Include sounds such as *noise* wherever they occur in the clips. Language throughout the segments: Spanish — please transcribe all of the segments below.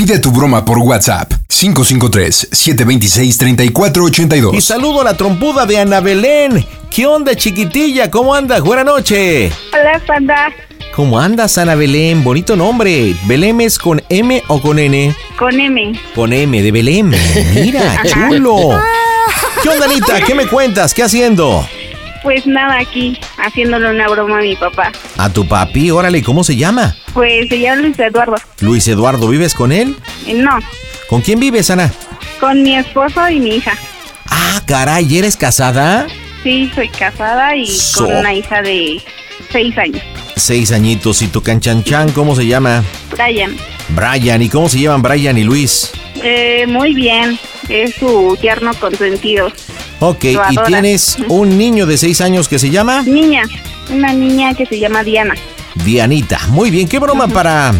Pide tu broma por WhatsApp 553-726-3482. Y saludo a la trompuda de Ana Belén. ¿Qué onda, chiquitilla? ¿Cómo andas? Buena noche. Hola, panda. ¿Cómo andas, Ana Belén? Bonito nombre. ¿Belém es con M o con N? Con M. Con M, de Belém. Mira, chulo. *laughs* ¿Qué onda, Anita? ¿Qué me cuentas? ¿Qué haciendo? Pues nada, aquí, haciéndole una broma a mi papá. A tu papi, órale, ¿cómo se llama? Pues se llama Luis Eduardo. Luis Eduardo, ¿vives con él? Eh, No, ¿Con quién vives, Ana? con mi esposo y mi hija. Ah, caray, ¿eres casada? Sí, soy casada y So- con una hija de seis años. Seis añitos. ¿Y tu canchanchan cómo se llama? Brian. Brian. ¿Y cómo se llaman Brian y Luis? Eh, muy bien, es su tierno consentido. Ok, y tienes un niño de seis años que se llama Niña, una niña que se llama Diana. Dianita. Muy bien, ¿qué broma para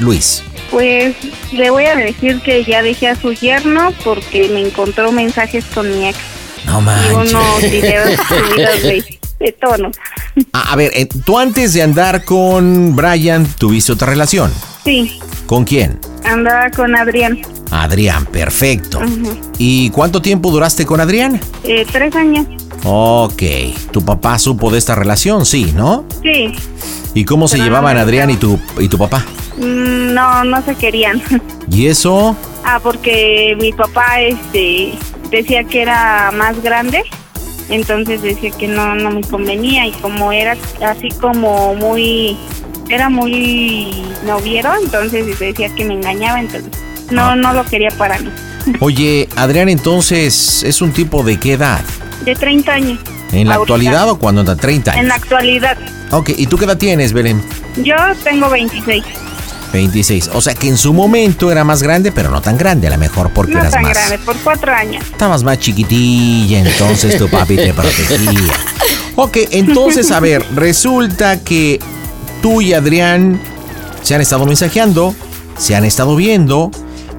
Luis? Pues le voy a decir que ya dejé a su yerno porque me encontró mensajes con mi ex No y manches. unos videos *laughs* subidos de, de tono. A, a ver, eh, tú antes de andar con Brian tuviste otra relación. Sí, ¿Con quién? Andaba con Adrián. Adrián, perfecto. ¿Y cuánto tiempo duraste con Adrián? Eh, tres años. Ok, tu papá supo de esta relación, sí, ¿no? Sí. ¿Y cómo se Pero llevaban Adrián y tu, y tu papá? Mm, No, no se querían. *laughs* ¿Y eso? ah, porque mi papá este decía que era más grande, entonces decía que no no me convenía y como era así como muy era muy noviero, entonces decía que me engañaba, entonces no Ah. no lo quería para mí. Oye, Adrián entonces es un tipo de qué edad? De 30 años. ¿En la Ahorita. actualidad o cuando anda 30 años? En la actualidad. Ok, ¿y tú qué edad tienes, Belén? Yo tengo 26. 26. O sea que en su momento era más grande, pero no tan grande, a lo mejor porque No eras tan más. grande, por cuatro años. Estabas más chiquitilla, entonces tu papi te *laughs* protegía. Ok, entonces, a ver, resulta que tú y Adrián se han estado mensajeando, se han estado viendo.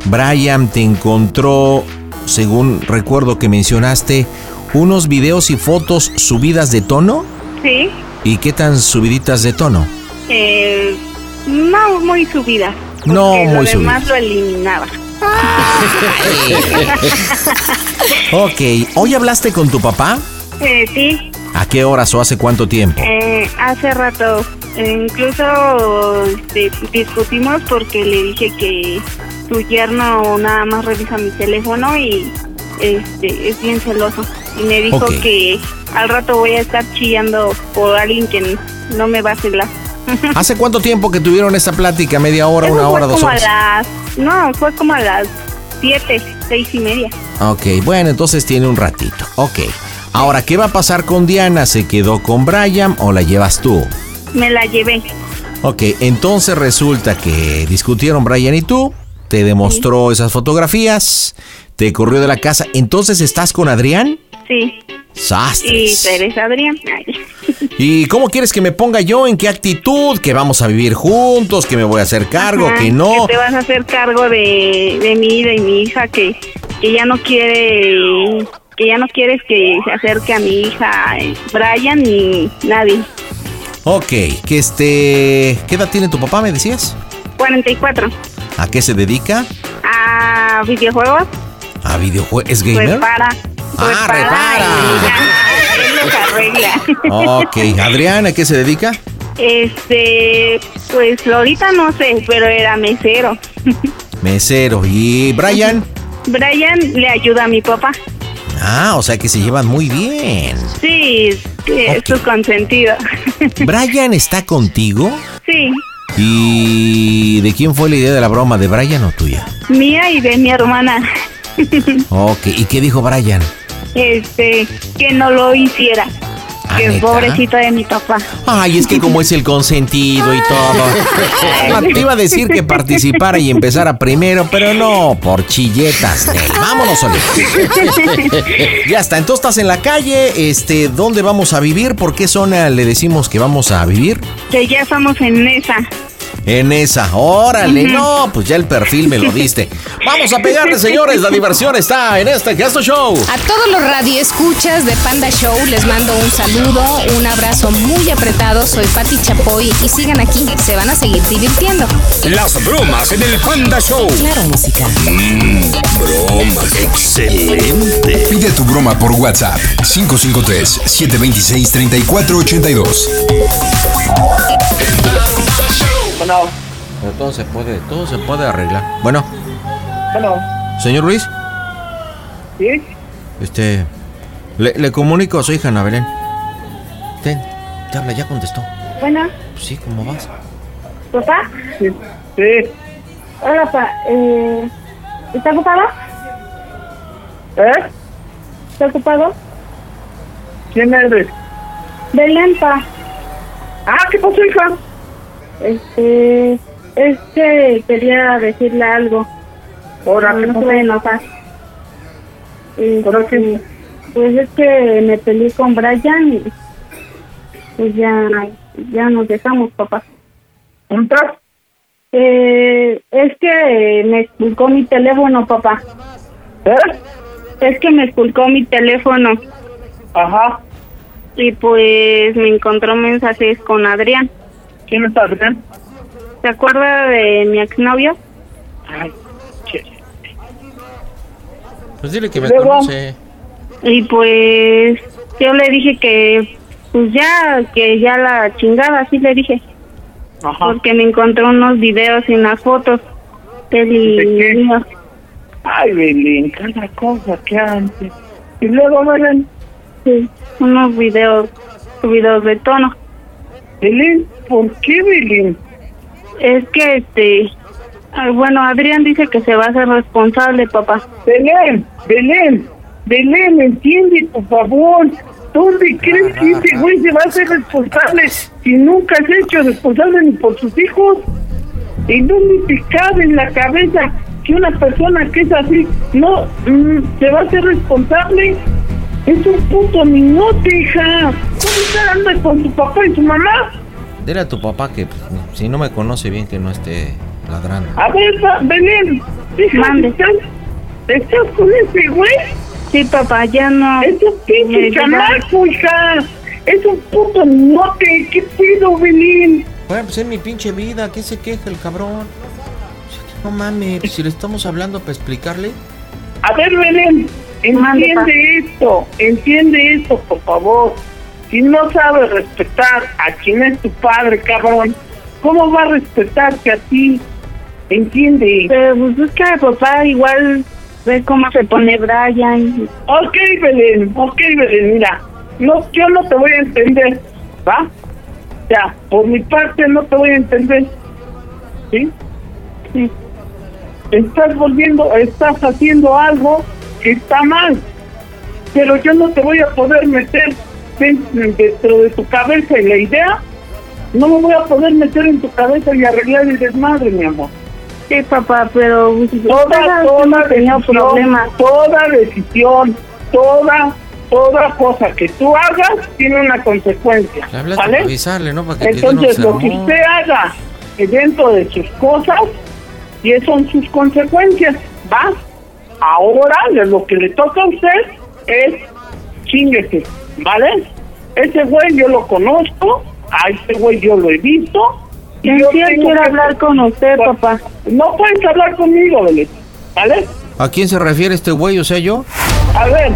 Brian te encontró, según recuerdo que mencionaste, unos videos y fotos subidas de tono. Sí. ¿Y qué tan subiditas de tono? Eh, no muy subida. No muy lo demás lo eliminaba. *laughs* Ok, ¿hoy hablaste con tu papá? Eh, sí, ¿A qué horas o hace cuánto tiempo? eh, hace rato eh, incluso este, discutimos porque le dije que su yerno nada más revisa mi teléfono y este es bien celoso y me dijo Ok. que al rato voy a estar chillando por alguien que no me va a celar. *laughs* ¿Hace cuánto tiempo que tuvieron esta plática? ¿Media hora, Eso una fue hora, dos como horas? a las no fue como a las siete, seis y media. Ok, bueno, entonces tiene un ratito. Ok. Ahora, ¿qué va a pasar con Diana? ¿Se quedó con Brian o la llevas tú? Me la llevé. Ok, entonces resulta que discutieron Brian y tú, te demostró esas fotografías, te corrió de la casa. Entonces, ¿estás con Adrián? Sí. Y Sastres. Teresa Adrián. Ay. ¿Y cómo quieres que me ponga yo? ¿En qué actitud? ¿Que vamos a vivir juntos? ¿Que me voy a hacer cargo? Ajá, ¿Que no? Que te vas a hacer cargo de, de mí, de mi hija, que, que ya no quiere, que ya no quieres que se acerque a mi hija eh, Brian ni nadie. Ok, que este... ¿Qué edad tiene tu papá, me decías? 44. ¿A qué se dedica? A videojuegos, ¿A videojuegos? ¿Es gamer? repara. Ah, repara. arregla. Ok, Adrián, ¿a qué se dedica? Este, pues ahorita no sé, pero era mesero. Mesero. ¿Y Brian? Brian le ayuda a mi papá. Ah, o sea que se llevan muy bien. Sí, sí, es su consentido. *laughs* ¿Brian está contigo? Sí, ¿Y de quién fue la idea de la broma? ¿De Brian o tuya? mía y de mi hermana. Ok, ¿y qué dijo Brian? *laughs* Este, que no lo hiciera. Pobrecito de mi papá. Ay, es que como es el consentido y todo. Te iba a decir que participara y empezara primero, pero no, por chilletas. Nel. Vámonos, Oli. Ya está, entonces estás en la calle, este, ¿dónde vamos a vivir? ¿Por qué zona le decimos que vamos a vivir? Que ya estamos en esa. En esa, órale, no, pues ya el perfil me lo diste. Vamos a pegarle, *laughs* señores, la diversión está en este Gesto Show. A todos los radioescuchas de Panda Show les mando un saludo, un abrazo muy apretado. Soy Pati Chapoy y sigan aquí, se van a seguir divirtiendo. Las bromas en el Panda Show. Claro, música. Broma, excelente. Pide tu broma por WhatsApp 553-726-3482. Bueno, Pero todo se puede, todo se puede arreglar. Bueno, bueno, señor Luis, ¿sí? este, le, le comunico a su hija Ana Belén. Ten, te habla, ya contestó. Bueno, Pues sí, ¿cómo vas? papá. Sí. Sí. Hola, papá. Eh, ¿Está ocupado? ¿Eh? ¿Está ocupado? ¿Quién eres? Belén, pa. Ah, ¿qué pasó, hija? Este, es que quería decirle algo. Ahora, No, ¿qué no se va a enojar. Este, Pues es que me peleé con Brian y pues ya, ya nos dejamos, papá. ¿Juntas? Eh, es que me esculcó mi teléfono, papá. ¿Eh? Es que me esculcó mi teléfono Ajá. y pues me encontró mensajes con Adrián. ¿Quién está bien? ¿Se acuerda de mi exnovio? Ay, che. Pues dile que me Luego. conoce. Y pues yo le dije que pues ya, que ya la chingada, así le dije. Ajá. Porque me encontró unos videos y unas fotos de él y ¿De qué? mío. Ay, Belén, cada cosa que antes. Y luego, Belén, Sí, unos videos subidos de tono. Belén, ¿por qué, Belén? Es que este, bueno, Adrián dice que se va a hacer responsable, papá. Belén, Belén, Belén, entiende, por favor. ¿Dónde crees que ese güey se va a hacer responsable si nunca se ha hecho responsable ni por sus hijos? ¿En dónde te cabe en la cabeza que una persona que es así no mm, se va a hacer responsable? Es un puto niñote, hija. ¿Cómo está andando con su papá y su mamá? Dile a tu papá que pues, si no me conoce bien que no esté ladrando. A ver, va- Belén, hija, Mande. ¿estás, ¿estás con ese güey? Sí, papá, ya no. Es un pinche chamaco, hija. Es un puto note. ¿Qué pido, Belín? Bueno, pues es mi pinche vida, ¿qué se queja el cabrón? No mames, pues, si le estamos hablando para explicarle. A ver, Belén, Mande, entiende esto. Entiende esto, por favor. Si no sabes respetar a quien es tu padre, cabrón, ¿cómo va a respetarte a ti? Entiende. Pero pues es que papá igual ve cómo se pone Brian. Ok, Belén, ok, Belén, mira, no, yo no te voy a entender, ¿va? Ya, por mi parte no te voy a entender, ¿sí? Sí. Estás volviendo, estás haciendo algo que está mal, pero yo no te voy a poder meter dentro de tu cabeza y la idea, no me voy a poder meter en tu cabeza y arreglar el desmadre, mi amor. Sí, papá, pero Toda, toda decisión, problemas. toda decisión, toda, toda cosa que tú hagas tiene una consecuencia, ¿vale? avisarle, ¿no? Para que te Entonces, lo que usted haga dentro de sus cosas, y esas son sus consecuencias, ¿va? Ahora, de lo que le toca a usted es chinguese, ¿vale? Ese güey yo lo conozco, a ese güey yo lo he visto. y yo quiero hablar con usted, Pues, papá. No puedes hablar conmigo, Belén, ¿vale? ¿A quién se refiere este güey? O sea, yo. A ver,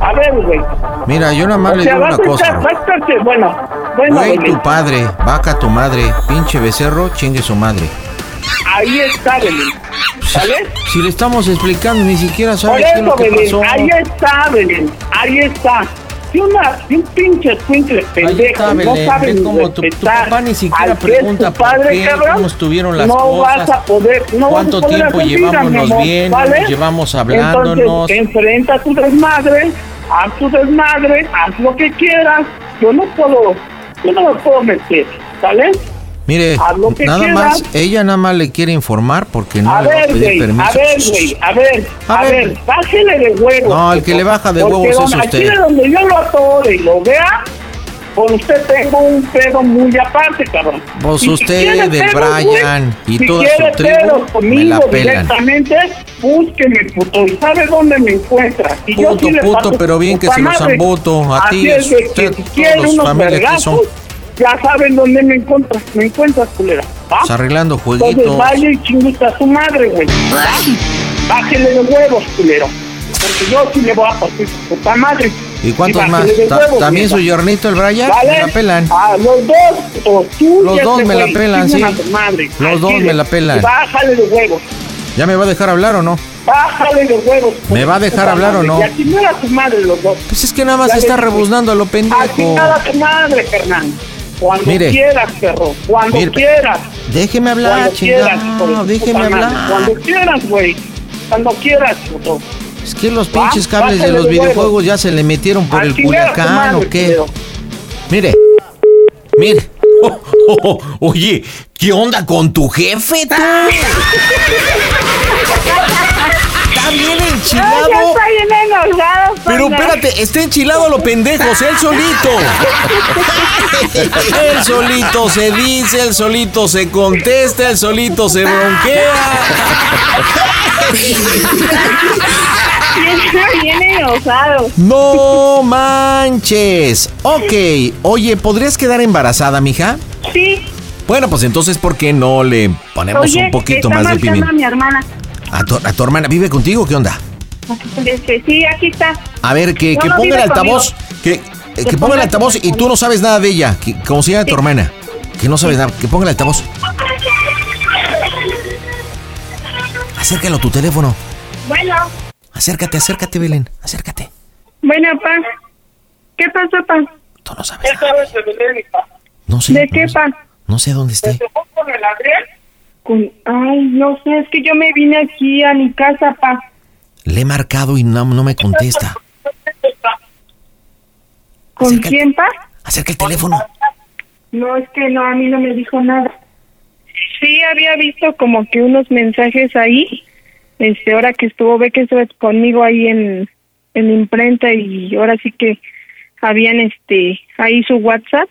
a ver, güey. Mira, yo nada más O le sea, digo una cosa. estar, vas a bueno, bueno, Güey, Belén. tu padre, vaca tu madre, pinche becerro, chingue su madre. ahí está, Belén. ¿Sale? Si le estamos explicando, ni siquiera Por sabe qué es lo que Belén, pasó. ahí está, Belén, ahí está. Si, una, si un pinche escuincle pendejo está, no Belén, sabe ve ni cómo tu- tu papá ni siquiera pregunta tu por padre, qué, cabrón, cómo estuvieron las no cosas, vas a poder, no cuánto vas a poder tiempo hacer vida, bien, ¿vale? llevamos hablándonos. Entonces, enfrenta tu desmadre, haz tu desmadre, haz lo que quieras. Yo no puedo, yo no me puedo meter, ¿sale? Mire, que nada quieras. más, ella nada más le quiere informar porque no a le va a ver, pedir güey, permiso. a ver, güey, a ver, A a, ver. ver, bájele de huevos. No, el que le baja de huevos es usted. Aquí de donde yo lo atore y lo vea, con usted tengo un pedo muy aparte, cabrón. Pues Si usted, pedos, Brian güey, y si toda su tribu, pedos me conmigo la pelan. directamente, búsqueme, puto, y sabe dónde me encuentra. Y yo Puto, sí le puto, parto pero bien que se los madre. zambuto, a ti, de que usted, si todos, unos familia, ¿qué vergazos, son? Ya saben dónde me encuentras, me encuentras, culera. ¿va? Pues arreglando Entonces jueguitos. vaya y chinguita a su madre, güey. Bájele de huevos, culero. Porque yo sí le voy a partir su puta madre. ¿Y cuántos bájele más? huevos, ¿También su yornito, el Brian? ¿Vale? Me la pelan. A los dos, o tú Los y dos me la pelan, sí. madre. Los dos me la pelan. Y Bájale de huevos. ¿Ya me va a dejar hablar o no? Bájale de huevos. ¿Me va a dejar hablar o madre. no? Y a chingar a su madre los dos. Pues es que nada más Ya está rebuznando a lo pendejo. chingar a tu madre, Fernando. Cuando Mire. quieras, perro. Cuando Mire. quieras. Déjeme hablar, chingado. tu Déjeme hablar. Cuando quieras, güey. Cuando quieras, puto. Es que los Va, pinches cables de los videojuegos ya se le metieron por el Culiacán o qué. Mire, mire. Oh, oh, oh, oye, ¿qué onda con tu jefe, tú? *laughs* Está bien enchilado. está bien enojado. Pero espérate, está enchilado a los pendejos, él solito. Él solito se dice, él solito se contesta, él solito se bronquea. Está bien enojado. No manches. Ok, oye, ¿podrías quedar embarazada, mija? Sí. Bueno, pues entonces, ¿por qué no le ponemos Oye, un poquito está más de pimienta? a mi hermana. ¿A tu, a tu hermana vive contigo? ¿Qué onda? Este, sí, aquí está. A ver, que, No, que no ponga el altavoz. Que, eh, que ponga el altavoz y tú no sabes nada de ella. Que, ¿Cómo se llama tu hermana? Que no sabes nada. Que ponga el altavoz. Acércalo a tu teléfono. Bueno. Acércate, acércate, Belén. Acércate. Bueno, pa. ¿Qué pasó, pa? Tú no sabes ¿Qué nada. sabes de Belén, hija? No sé. ¿De no qué, sé. pa? No sé dónde esté. ¿Te fue con el Adrián? Con... Ay, no sé, es que yo me vine aquí a mi casa, pa. Le he marcado y no, no me contesta. ¿Con quién, pa? Acerca el teléfono. No, es que no, a mí no me dijo nada. Sí, había visto como que unos mensajes ahí. Este, ahora que estuvo, ve que estuvo conmigo ahí en, en imprenta y ahora sí que habían este ahí su WhatsApp,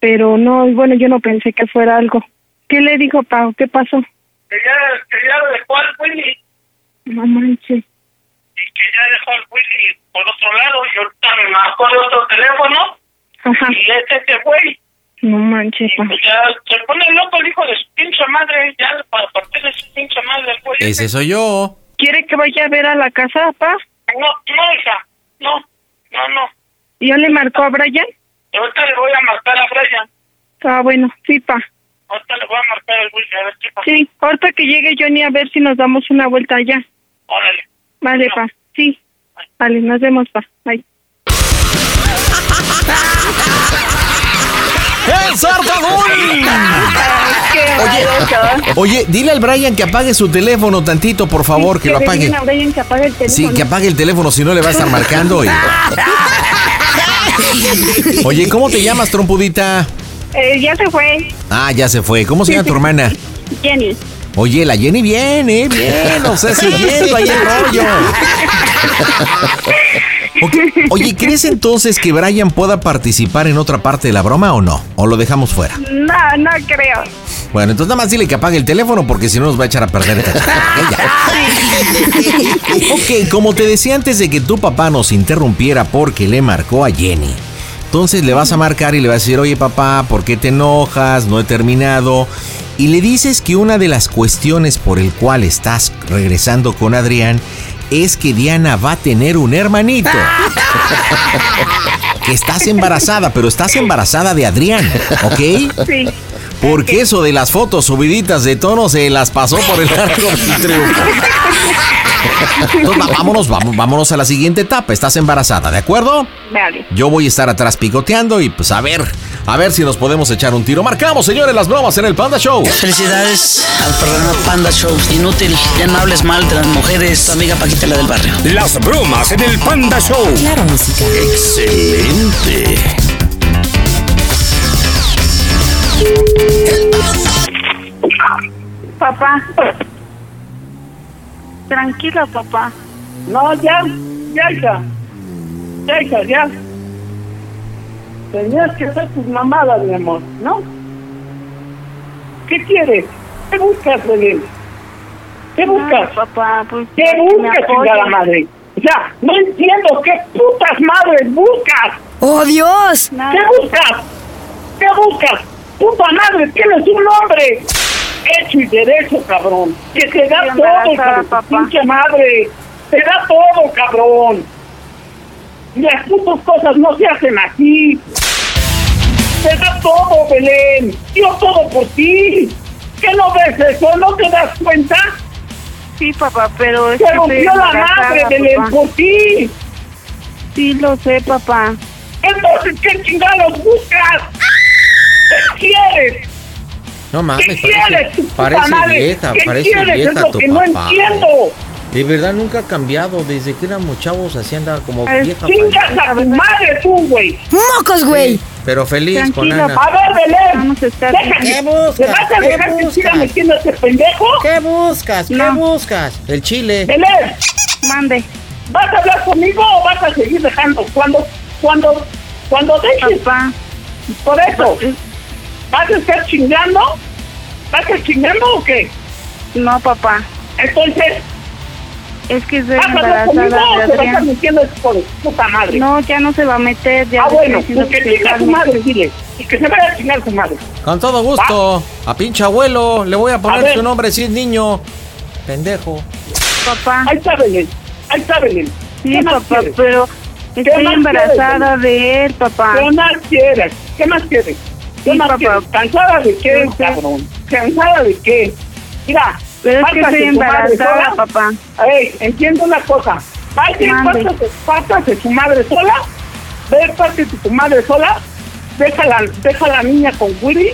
pero no, bueno, yo no pensé que fuera algo. ¿Qué le dijo, Pau? ¿Qué pasó? Que ya, que ya dejó al Willy. No manches. Y que ya dejó al Willy por otro lado. Y ahorita me marcó de otro teléfono. Ajá, Y este se fue. no manches, Y pa. pues ya se pone loco el hijo de su pinche madre. Ya para partir de su pinche madre el güey. Ese soy yo. ¿Quiere que vaya a ver a la casa, pa? No, no, hija. No, no, no. ¿Ya le marcó a Brian? Ahorita le voy a marcar a Brian. Ah, bueno, sí, pa. Ahorita le voy a marcar al Willy a ver qué pasa. Sí, ahorita que llegue Johnny a ver si nos damos una vuelta allá. Órale. Vale, pa. Sí. Vale, nos vemos, pa. Bye. ¡El sartadón! Oye, oye, dile al Brian que apague su teléfono tantito, por favor, que lo apague. A Brian que apague el teléfono. Sí, que apague el teléfono, si no le va a estar marcando. y- *laughs* Oye, ¿cómo te llamas, trompudita? Eh, ya se fue. Ah, ya se fue. ¿Cómo se llama tu hermana? Jenny. Oye, la Jenny viene, bien, o sea, siguiendo ahí el rollo. *laughs* Oye, ¿crees entonces que Brian pueda participar en otra parte de la broma o no? ¿O lo dejamos fuera? No, no creo. Bueno, entonces nada más dile que apague el teléfono porque si no nos va a echar a perder. *laughs* Ok, como te decía antes de que tu papá nos interrumpiera porque le marcó a Jenny. Entonces le vas a marcar y le vas a decir, oye papá, ¿por qué te enojas? No he terminado. Y le dices que una de las cuestiones por el cual estás regresando con Adrián es que Diana va a tener un hermanito. *laughs* que estás embarazada, pero estás embarazada de Adrián, ¿ok? Sí. Porque eso de las fotos subiditas de tono se las pasó por el arco del triunfo. Entonces, va- vámonos, vamos, vámonos a la siguiente etapa. Estás embarazada, ¿de acuerdo? Vale. Yo voy a estar atrás picoteando y pues a ver, a ver si nos podemos echar un tiro. Marcamos, señores, las bromas en el Panda Show. Felicidades al programa Panda Show. Inútil, ya no hables mal de las mujeres. Tu amiga Paquita, la del barrio. Las bromas en el Panda Show. Claro, música. Excelente. Papá. Tranquila, papá. No, ya, ya, hija. Ya, hija, ya. Tenías que hacer tus mamadas, mi amor, ¿no? ¿Qué quieres? ¿Qué buscas, Belén? ¿Qué buscas? Ay, papá, pues ¿Qué buscas, chingada madre? O sea, no entiendo qué putas madres buscas. ¡Oh, Dios! Nada, ¿Qué buscas? ¿Qué buscas? Puta madre, tienes un nombre. Hecho y derecho, cabrón. Que te da todo, papá. pinche madre. Te da todo, cabrón. Y las putas cosas no se hacen así. Te da todo, Belén. Dio todo por ti. ¿Qué no ves eso? ¿No te das cuenta? Sí, papá, pero es Te rompió la madre, Belén, papá. por ti. Sí, lo sé, papá. Entonces, ¿qué chingados buscas? ¿Qué quieres? No ¿Qué mames, quieres, parece, parece madre? vieja, ¿Qué parece quieres? vieja es lo tu que papá. no entiendo. De verdad nunca ha cambiado, desde que éramos chavos así andaba como Ay, vieja. Chingas a tu madre tú, güey. ¡Mocos, güey! Pero feliz con Tranquila, Ana. A ver, Belén. Vamos a estar Déjame. ¿Qué ¿Le buscas? vas a ¿Qué dejar que siga buscas? metiendo a este pendejo? ¿Qué buscas? ¿Qué No. buscas? El chile. Belén, Mande. ¿vas a hablar conmigo o vas a seguir dejando? Cuando, cuando, cuando dejes, Papá. por eso, ¿vas a estar chingando? ¿Vas a estar chingando o qué? No, papá. Entonces, Es que estoy ¿vas a hablar conmigo embarazada o de te vas a metiendo puta madre? No, ya no se va a meter. Ya ah, bueno, pues que se chinga su madre, dile. Y que se vaya a chingar su madre. Con todo gusto. A pinche abuelo le voy a poner su nombre si es niño. Pendejo. Papá. Ahí está Belén, ahí está Belén. Sí, ¿Qué más papá, quieres? pero estoy embarazada de él, papá. ¿Qué más quieres? ¿Qué más quieres? ¿Qué Sí, papá. quieres? ¿Cansada de qué, No sé. cabrón? ¿Cansada de qué? Mira, Pero es que estoy embarazada, sola. papá. Ey, entiendo una cosa. Pásate, pásate tu madre sola. Ve, pásate tu madre sola. Deja la, deja la niña con Willy.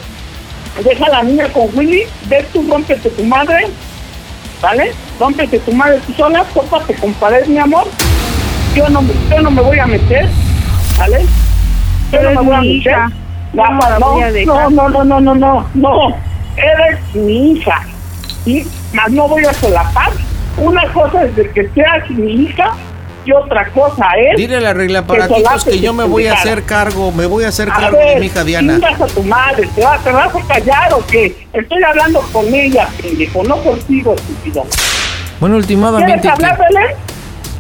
Deja la niña con Willy. Ve tú, rómpete tu madre. ¿Vale? Rómpete tu madre tú sola. Tópate con pared, mi amor. Yo no, me- yo no me voy a meter. ¿Vale? Yo Pero no me voy a meter. hija. No, no la voy a no, dejar. no, no, no, no, no, no. Eres mi hija. ¿sí? Más no voy a solapar. Una cosa es de que seas mi hija y otra cosa es... Dile la regla para Que que yo me voy a hacer cargo, me voy a hacer A cargo de mi hija Diana. a tu madre, ¿te vas, ¿te vas a callar o qué? Estoy hablando con ella, pendejo, no contigo, estúpido. Bueno, ¿Quieres últimamente. hablar, Belén?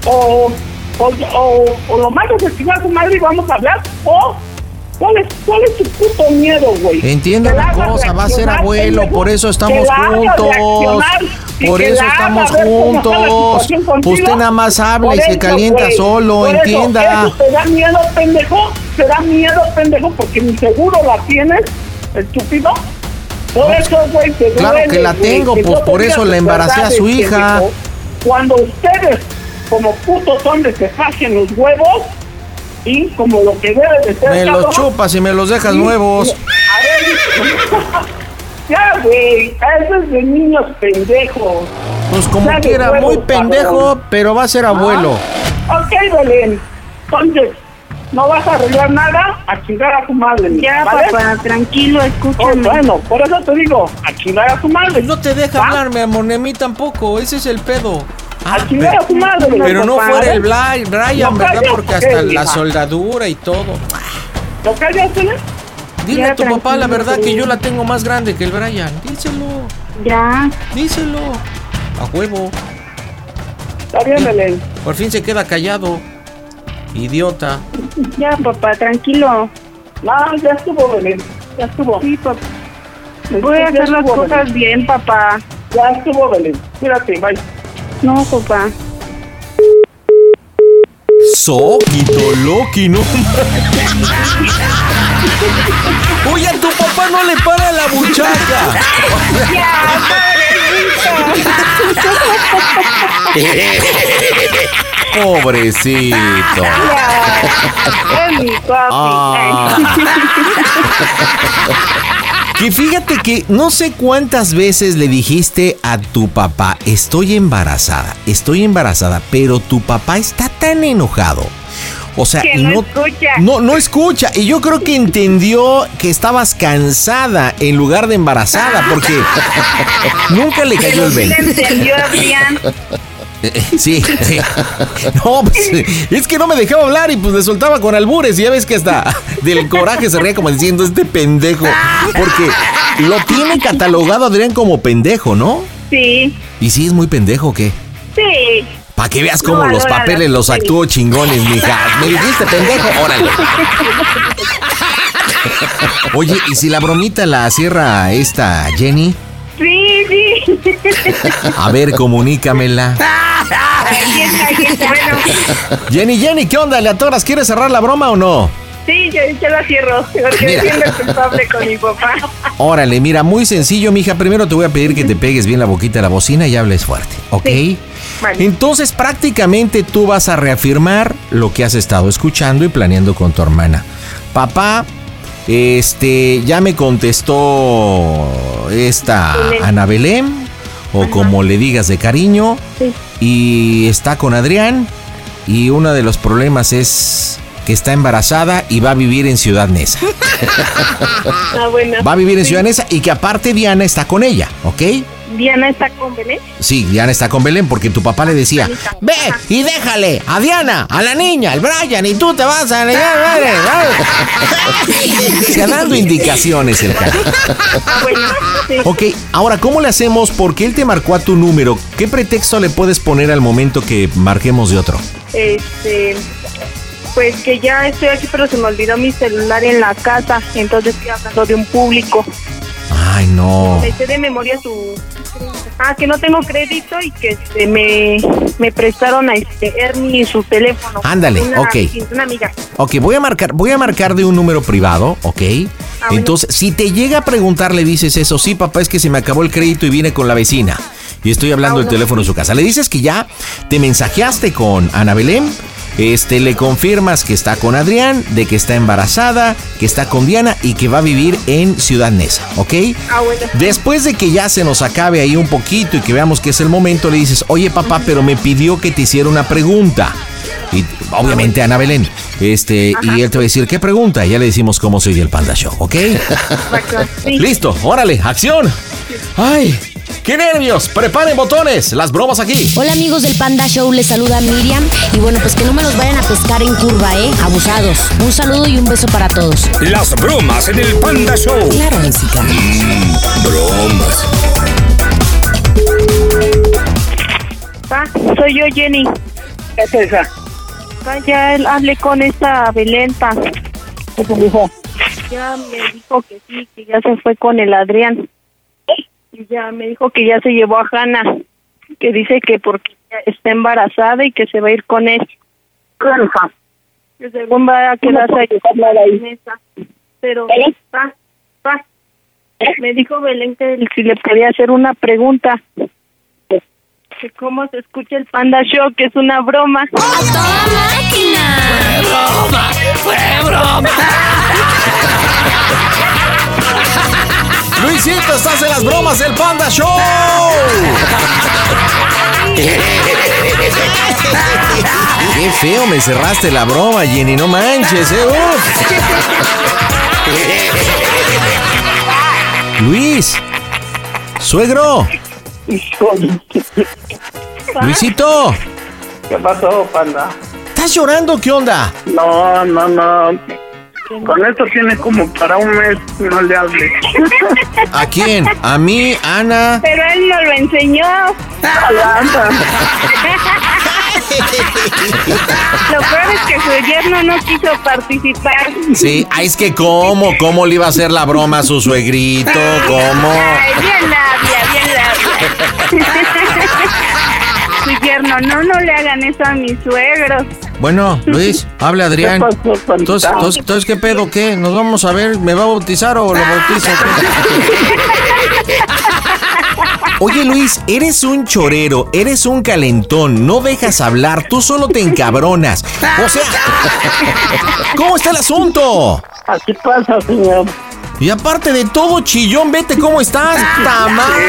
O, o, o, o lo mandas a tu madre y vamos a hablar, o... ¿Cuál es, ¿Cuál es tu puto miedo, güey? Entiendo Que la cosa, va a ser abuelo, por eso estamos la juntos. Por eso la estamos la juntos. Usted nada más habla y se calienta solo, eso, entienda. eso ¿Te da miedo, pendejo? ¿Te da miedo, pendejo? Porque mi seguro la tienes, estúpido. Por eso, güey, te Claro duele, que la tengo, que pues, no por eso le tus embaracé a su hija. pendejo. Cuando ustedes, como putos hombres, se fajen los huevos, y como lo que debe de ser, Me los chupas y me los dejas Sí, nuevos. A ver, *laughs* ya, güey, eso es de niños pendejos. Pues como Ya quiera, huevos, muy pendejo, cabrón. pero va a ser abuelo. Ah, ok, Belén. Entonces, no vas a arreglar nada a chingar a tu madre. Ya, ¿vale? papá, tranquilo, Oh, escúchame. bueno, por eso te digo, a chingar a tu madre. No te deja ¿Va? hablar, mi amor, ni a mí tampoco. Ese es el pedo. Ah, chingar a tu madre. pero no papá. fuera el Bla- Brian, No ¿verdad? calles, Porque ¿qué, hasta la soldadura y todo. ¿Lo callas, Belén? Dile Ya, a tu papá la verdad que yo la tengo más grande que el Brian. Díselo, Ya, díselo. A huevo. Está bien, Belén. Por fin se queda callado. Idiota. ya, papá, tranquilo. No, ya estuvo, Belén. Ya estuvo. Sí, papá. Voy a hacer las cosas Belén. bien, papá. Ya estuvo, Belén. Cuídate, bye. No, papá. Soquito, Loki, no. Oye, a tu papá no le para la buchaca. Ya, Pobrecito. Ya, es mi papi. Ah. *laughs* Que fíjate que no sé cuántas veces le dijiste a tu papá, estoy embarazada, estoy embarazada, pero tu papá está tan enojado. O sea, Que y no escucha. No, no escucha. Y yo creo que entendió que estabas cansada en lugar de embarazada, porque *laughs* nunca le cayó Pero el sí le 20. entendió, Adrián. Sí, *laughs* sí. No, pues es que no me dejaba hablar y pues le soltaba con albures. Y ya ves que hasta del coraje se reía como diciendo este pendejo. Porque lo tiene catalogado Adrián como pendejo, ¿no? Sí, ¿Y si es muy pendejo o qué? sí. Para que veas No cómo los papeles los actuó chingones, mija. Me dijiste pendejo, órale. Oye, ¿y si la bromita la cierra esta Jenny? Sí, sí. A ver, comunícamela. *laughs* Está, está. Bueno, Jenny, Jenny, ¿qué onda? ¿Le atoras? ¿Quieres cerrar la broma o no? sí, yo, yo la cierro. Porque Mira. me siento culpable con mi papá. Órale, mira, muy sencillo, mija. Primero te voy a pedir que te pegues bien la boquita a la bocina y hables fuerte, ¿ok? Vale. Entonces, prácticamente tú vas a reafirmar lo que has estado escuchando y planeando con tu hermana. Papá, este, ya me contestó esta Belén. Ana Belén, o como le digas de cariño, Sí. Y está con Adrián, y uno de los problemas es que está embarazada y va a vivir en Ciudad Neza. *laughs* Ah, bueno. Va a vivir en Ciudad Neza y que aparte Diana está con ella, ¿ok? Diana está con Belén. Sí, Diana está con Belén porque tu papá le decía, ve y déjale a Diana, a la niña, al Brian y tú te vas a... *laughs* Dando indicaciones el cara. Ah, bueno. Sí. Ok, ahora, ¿cómo le hacemos? Porque él te marcó a tu número. ¿Qué pretexto le puedes poner al momento que marquemos de otro? Este. Pues que ya estoy aquí, pero se me olvidó mi celular en la casa. Entonces estoy hablando de un público. Ay, no. Me sé de memoria su. Ah, que no tengo crédito y que este, me, me prestaron a este Ernie su teléfono. Ándale, Una- ok. Una amiga. Ok, voy a marcar, voy a marcar de un número privado, ¿ok? bueno. Entonces, si te llega a preguntar, le dices eso, sí, papá, es que se me acabó el crédito y vine con la vecina. Y estoy hablando del teléfono de su casa. Le dices que ya te mensajeaste con Ana Belén. Este, le confirmas que está con Adrián, de que está embarazada, que está con Diana y que va a vivir en Ciudad Neza, ¿ok? Ah, bueno. Después de que ya se nos acabe ahí un poquito y que veamos que es el momento, le dices, oye papá, pero me pidió que te hiciera una pregunta. Y obviamente Ana Belén. Este, y él te va a decir, ¿qué pregunta? Y ya le decimos cómo soy el Panda Show, ¿ok? *laughs* Listo, órale, acción. Ay, qué nervios. Preparen botones, las bromas aquí. Hola amigos del Panda Show, les saluda Miriam y bueno, pues que no me los vayan a pescar en curva, ¿eh? Abusados. Un saludo y un beso para todos. Las bromas en el Panda Show. Claro, música. Bromas. Pa, soy yo, Jenny. ¿Qué es esa? Pa, ya él- hablé con esta Belén, pa. ¿Qué te dijo? Ya me dijo que sí, que ya se fue con el Adrián. Y ya me dijo que ya se llevó a Hanna. Que dice que porque está embarazada y que se va a ir con él. Claro, hija. Que según va a quedarse ahí. Pero, pa, pa, me dijo Belén que si le podía hacer una pregunta. Que cómo se escucha el Panda Show, que es una broma. *laughs* Luisito, estás en las bromas del Panda Show. Qué feo me cerraste la broma, Jenny, no manches, eh. uf. Luis, suegro, Luisito, ¿Qué pasó, panda? ¿estás llorando? ¿Qué onda? No, no, no. Con esto tiene como para un mes, no le hable. *laughs* ¿A quién? ¿A mí, Ana? Pero él no lo enseñó. *laughs* Lo peor es que su yerno no quiso participar. Sí, ah, es que cómo, cómo le iba a hacer la broma a su suegrito, cómo. Ay, bien labia, bien labia. *laughs* Su yerno, no, no le hagan eso a mis suegros. Bueno, Luis, habla Adrián. *laughs* Entonces, ¿qué pedo? ¿Qué? ¿Nos vamos a ver? ¿Me va a bautizar o lo bautizo? *laughs* Oye Luis, eres un chorero, eres un calentón, no dejas hablar, tú solo te encabronas. O sea, *laughs* ¿cómo está el asunto? Así pasa, señor. Y aparte de todo, chillón, vete cómo estás, tamar.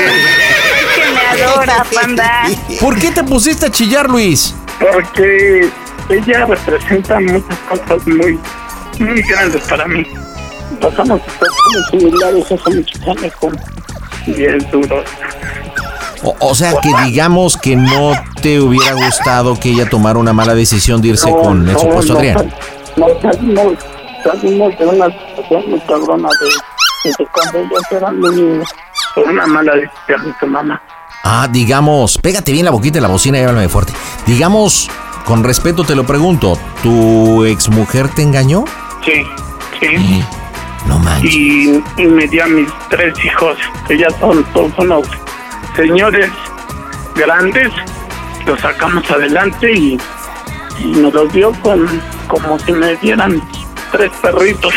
*laughs* panda. ¿Por qué te pusiste a chillar, Luis? Porque ella representa muchas cosas muy, muy grandes para mí. Pasamos situaciones similares hace muchos años con bien duros. O, o sea, que digamos que no te hubiera gustado que ella tomara una mala decisión de irse con el supuesto no, Adrián. No, salimos, salimos de una situación muy cabrona de, de cuando ellos eran niños. Por una mala decisión de su mamá. Ah, digamos, pégate bien la boquita de la bocina y háblame fuerte. Digamos, con respeto te lo pregunto, ¿tu exmujer te engañó? Sí, sí. No manches. y, y me dio a mis tres hijos, que ya son todos unos señores grandes, los sacamos adelante y, y nos los dio con, como si me dieran tres perritos.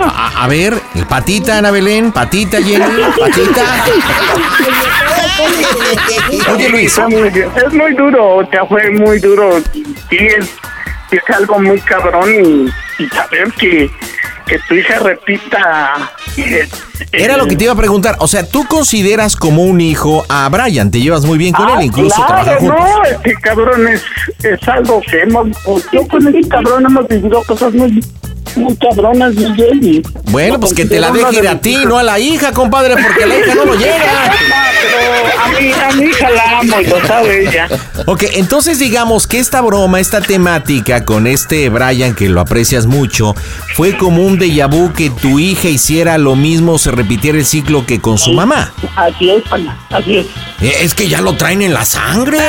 A, a ver, el patita, Ana Belén, patita, Jenny, patita. *laughs* Oye, Luis. Es muy duro, o sea, fue muy duro. Sí, es, es algo muy cabrón y, y saber que, que tu hija repita. Era lo que te iba a preguntar. O sea, tú consideras como un hijo a Brian, te llevas muy bien con él, incluso Ah, claro, trabajan juntos. No, este cabrón es, es algo que hemos. Yo con este cabrón hemos vivido cosas muy, muy cabronas, Miguel. Y Bueno, pues que te la deje ir a ti, no a la hija, compadre, porque la hija no lo *laughs* llega. pero a mi, a mi hija la amo y lo sabe ella. Ok, entonces digamos que esta broma, esta temática con este Brian, que lo aprecias mucho, fue como un déjà vu que tu hija hiciera lo mismo, se repitiera el ciclo que con su mamá. Así es, pana, así es. Eh, Es que ya lo traen en la sangre. *laughs*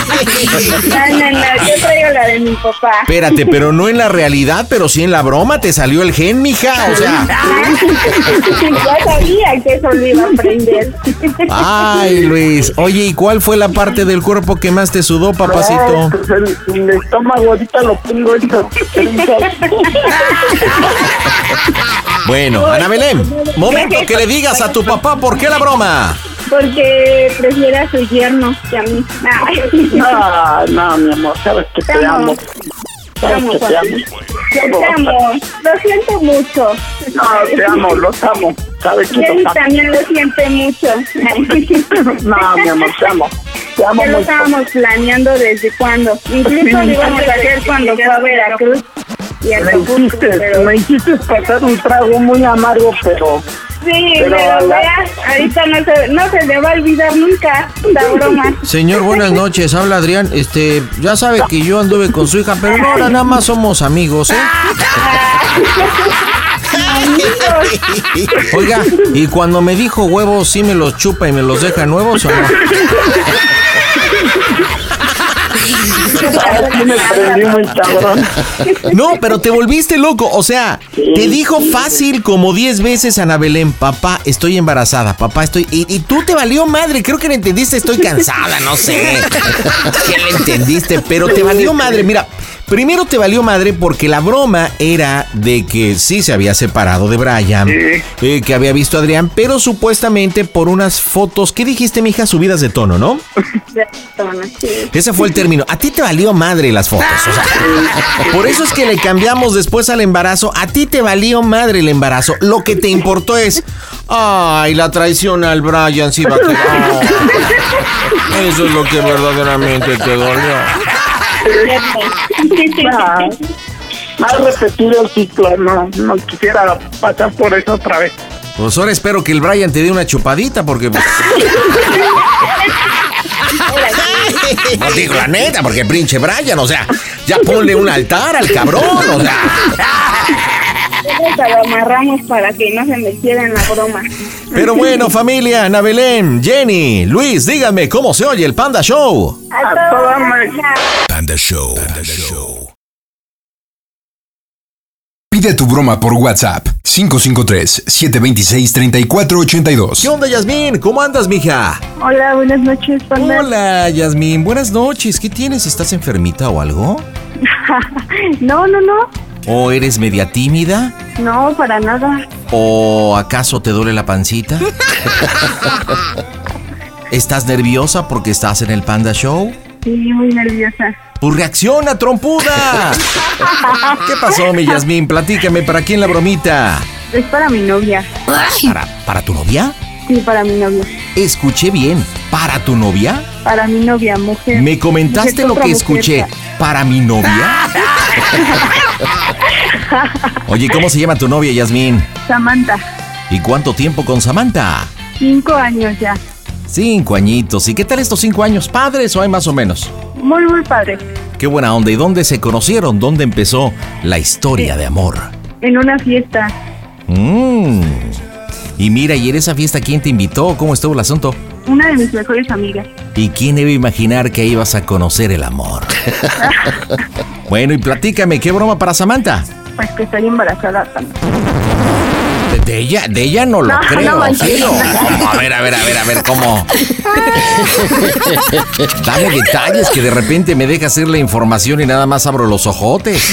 *laughs* No, no, no, yo traigo la de mi papá. Espérate, pero no en la realidad, pero sí en la broma, te salió el gen, mija. O sea, ya sabía que eso lo iba a aprender. ay, Luis. Oye, ¿y cuál fue la parte del cuerpo que más te sudó, papacito? Pues el, el estómago ahorita lo tengo en Bueno, Ana Belén, momento que le digas a tu papá por qué la broma. Porque prefiere a su yerno que a mí. No, no, mi amor, sabes que te Te amo. amo. Sabes que te amo. Te amo, lo siento mucho. No, te amo, los amo. Sabes que los amo. también lo siente mucho. *laughs* No, mi amor, te amo. Te amo Ya lo mucho. estábamos planeando desde cuando. Incluso lo íbamos a hacer cuando fue a Veracruz y a Me hiciste, pero... me hiciste pasar un trago muy amargo, pero Sí, Pero pero, la- vea, ahorita no se, no se le va a olvidar nunca la broma. Señor, buenas noches. Habla Adrián. Este, ya sabe que yo anduve con su hija, pero no, ahora nada más somos amigos, ¿eh? *laughs* Oiga, y cuando me dijo huevos, ¿sí me los chupa y me los deja nuevos o no? *laughs* No, pero te volviste loco. O sea, te dijo fácil como 10 veces Ana Belén, papá, estoy embarazada, papá, estoy... Y, y tú te valió madre, creo que le entendiste, estoy cansada, no sé. *laughs* ¿Qué le entendiste? Pero te valió madre, mira. Primero te valió madre porque la broma era de que sí se había separado de Brian, eh, que había visto a Adrián, pero supuestamente por unas fotos, ¿qué dijiste, mija? Subidas de tono, ¿no? Sí. Ese fue el término. A ti te valió madre las fotos. O sea, por eso es que le cambiamos después al embarazo. A ti te valió madre el embarazo. Lo que te importó es. Ay, la traición al Brian sí va a quedar. Eso es lo que verdaderamente te dolió. Más repetir el ciclo, no, no quisiera pasar por eso otra vez. Pues ahora espero que el Brian te dé una chupadita porque. pues, *laughs* No digo la neta, porque pinche Brian, o sea, ya ponle un altar al cabrón, o sea. Lo amarramos para que no se metiera en la broma. Pero bueno, *laughs* familia, Ana Belén, Jenny, Luis, díganme cómo se oye el Panda Show. A toda Panda Show. Pide tu broma por WhatsApp 553-726-3482. ¿Qué onda, Yasmín? ¿Cómo andas, mija? Hola, buenas noches, Panda. Hola, Yasmín. Buenas noches. ¿Qué tienes? ¿Estás enfermita o algo? *laughs* no, no, no. ¿O eres media tímida? No, para nada. ¿O acaso te duele la pancita? *laughs* ¿Estás nerviosa porque estás en el Panda Show? Sí, muy nerviosa. ¡Pues reacciona, trompuda! *laughs* ¿Qué pasó, mi Yasmín? Platícame, ¿para quién la bromita? Es para mi novia. ¿Para, ¿Para tu novia? Sí, para mi novia. Escuché bien. ¿Para tu novia? Para mi novia, mujer. Me comentaste Mujer lo que mujer. escuché. ¿Para mi novia? *laughs* Oye, ¿cómo se llama tu novia, Yasmín? Samantha. ¿Y cuánto tiempo con Samantha? Cinco años ya. Cinco añitos. ¿Y qué tal estos cinco años? ¿Padres o hay más o menos? Muy, muy padre. Qué buena onda. ¿Y dónde se conocieron? ¿Dónde empezó la historia de amor? En una fiesta. Mmm. Y mira, ¿y en esa fiesta quién te invitó? ¿Cómo estuvo el asunto? Una de mis mejores amigas. ¿Y quién iba a imaginar que ibas a conocer el amor? *laughs* bueno, y platícame, ¿qué broma para Samantha? Pues que estoy embarazada. Panda. De, ella, de ella no lo No, creo. *laughs* no. A ver, a ver, a ver, a ver, ¿cómo? *laughs* Dame detalles que de repente me deja hacer la información y nada más abro los ojotes.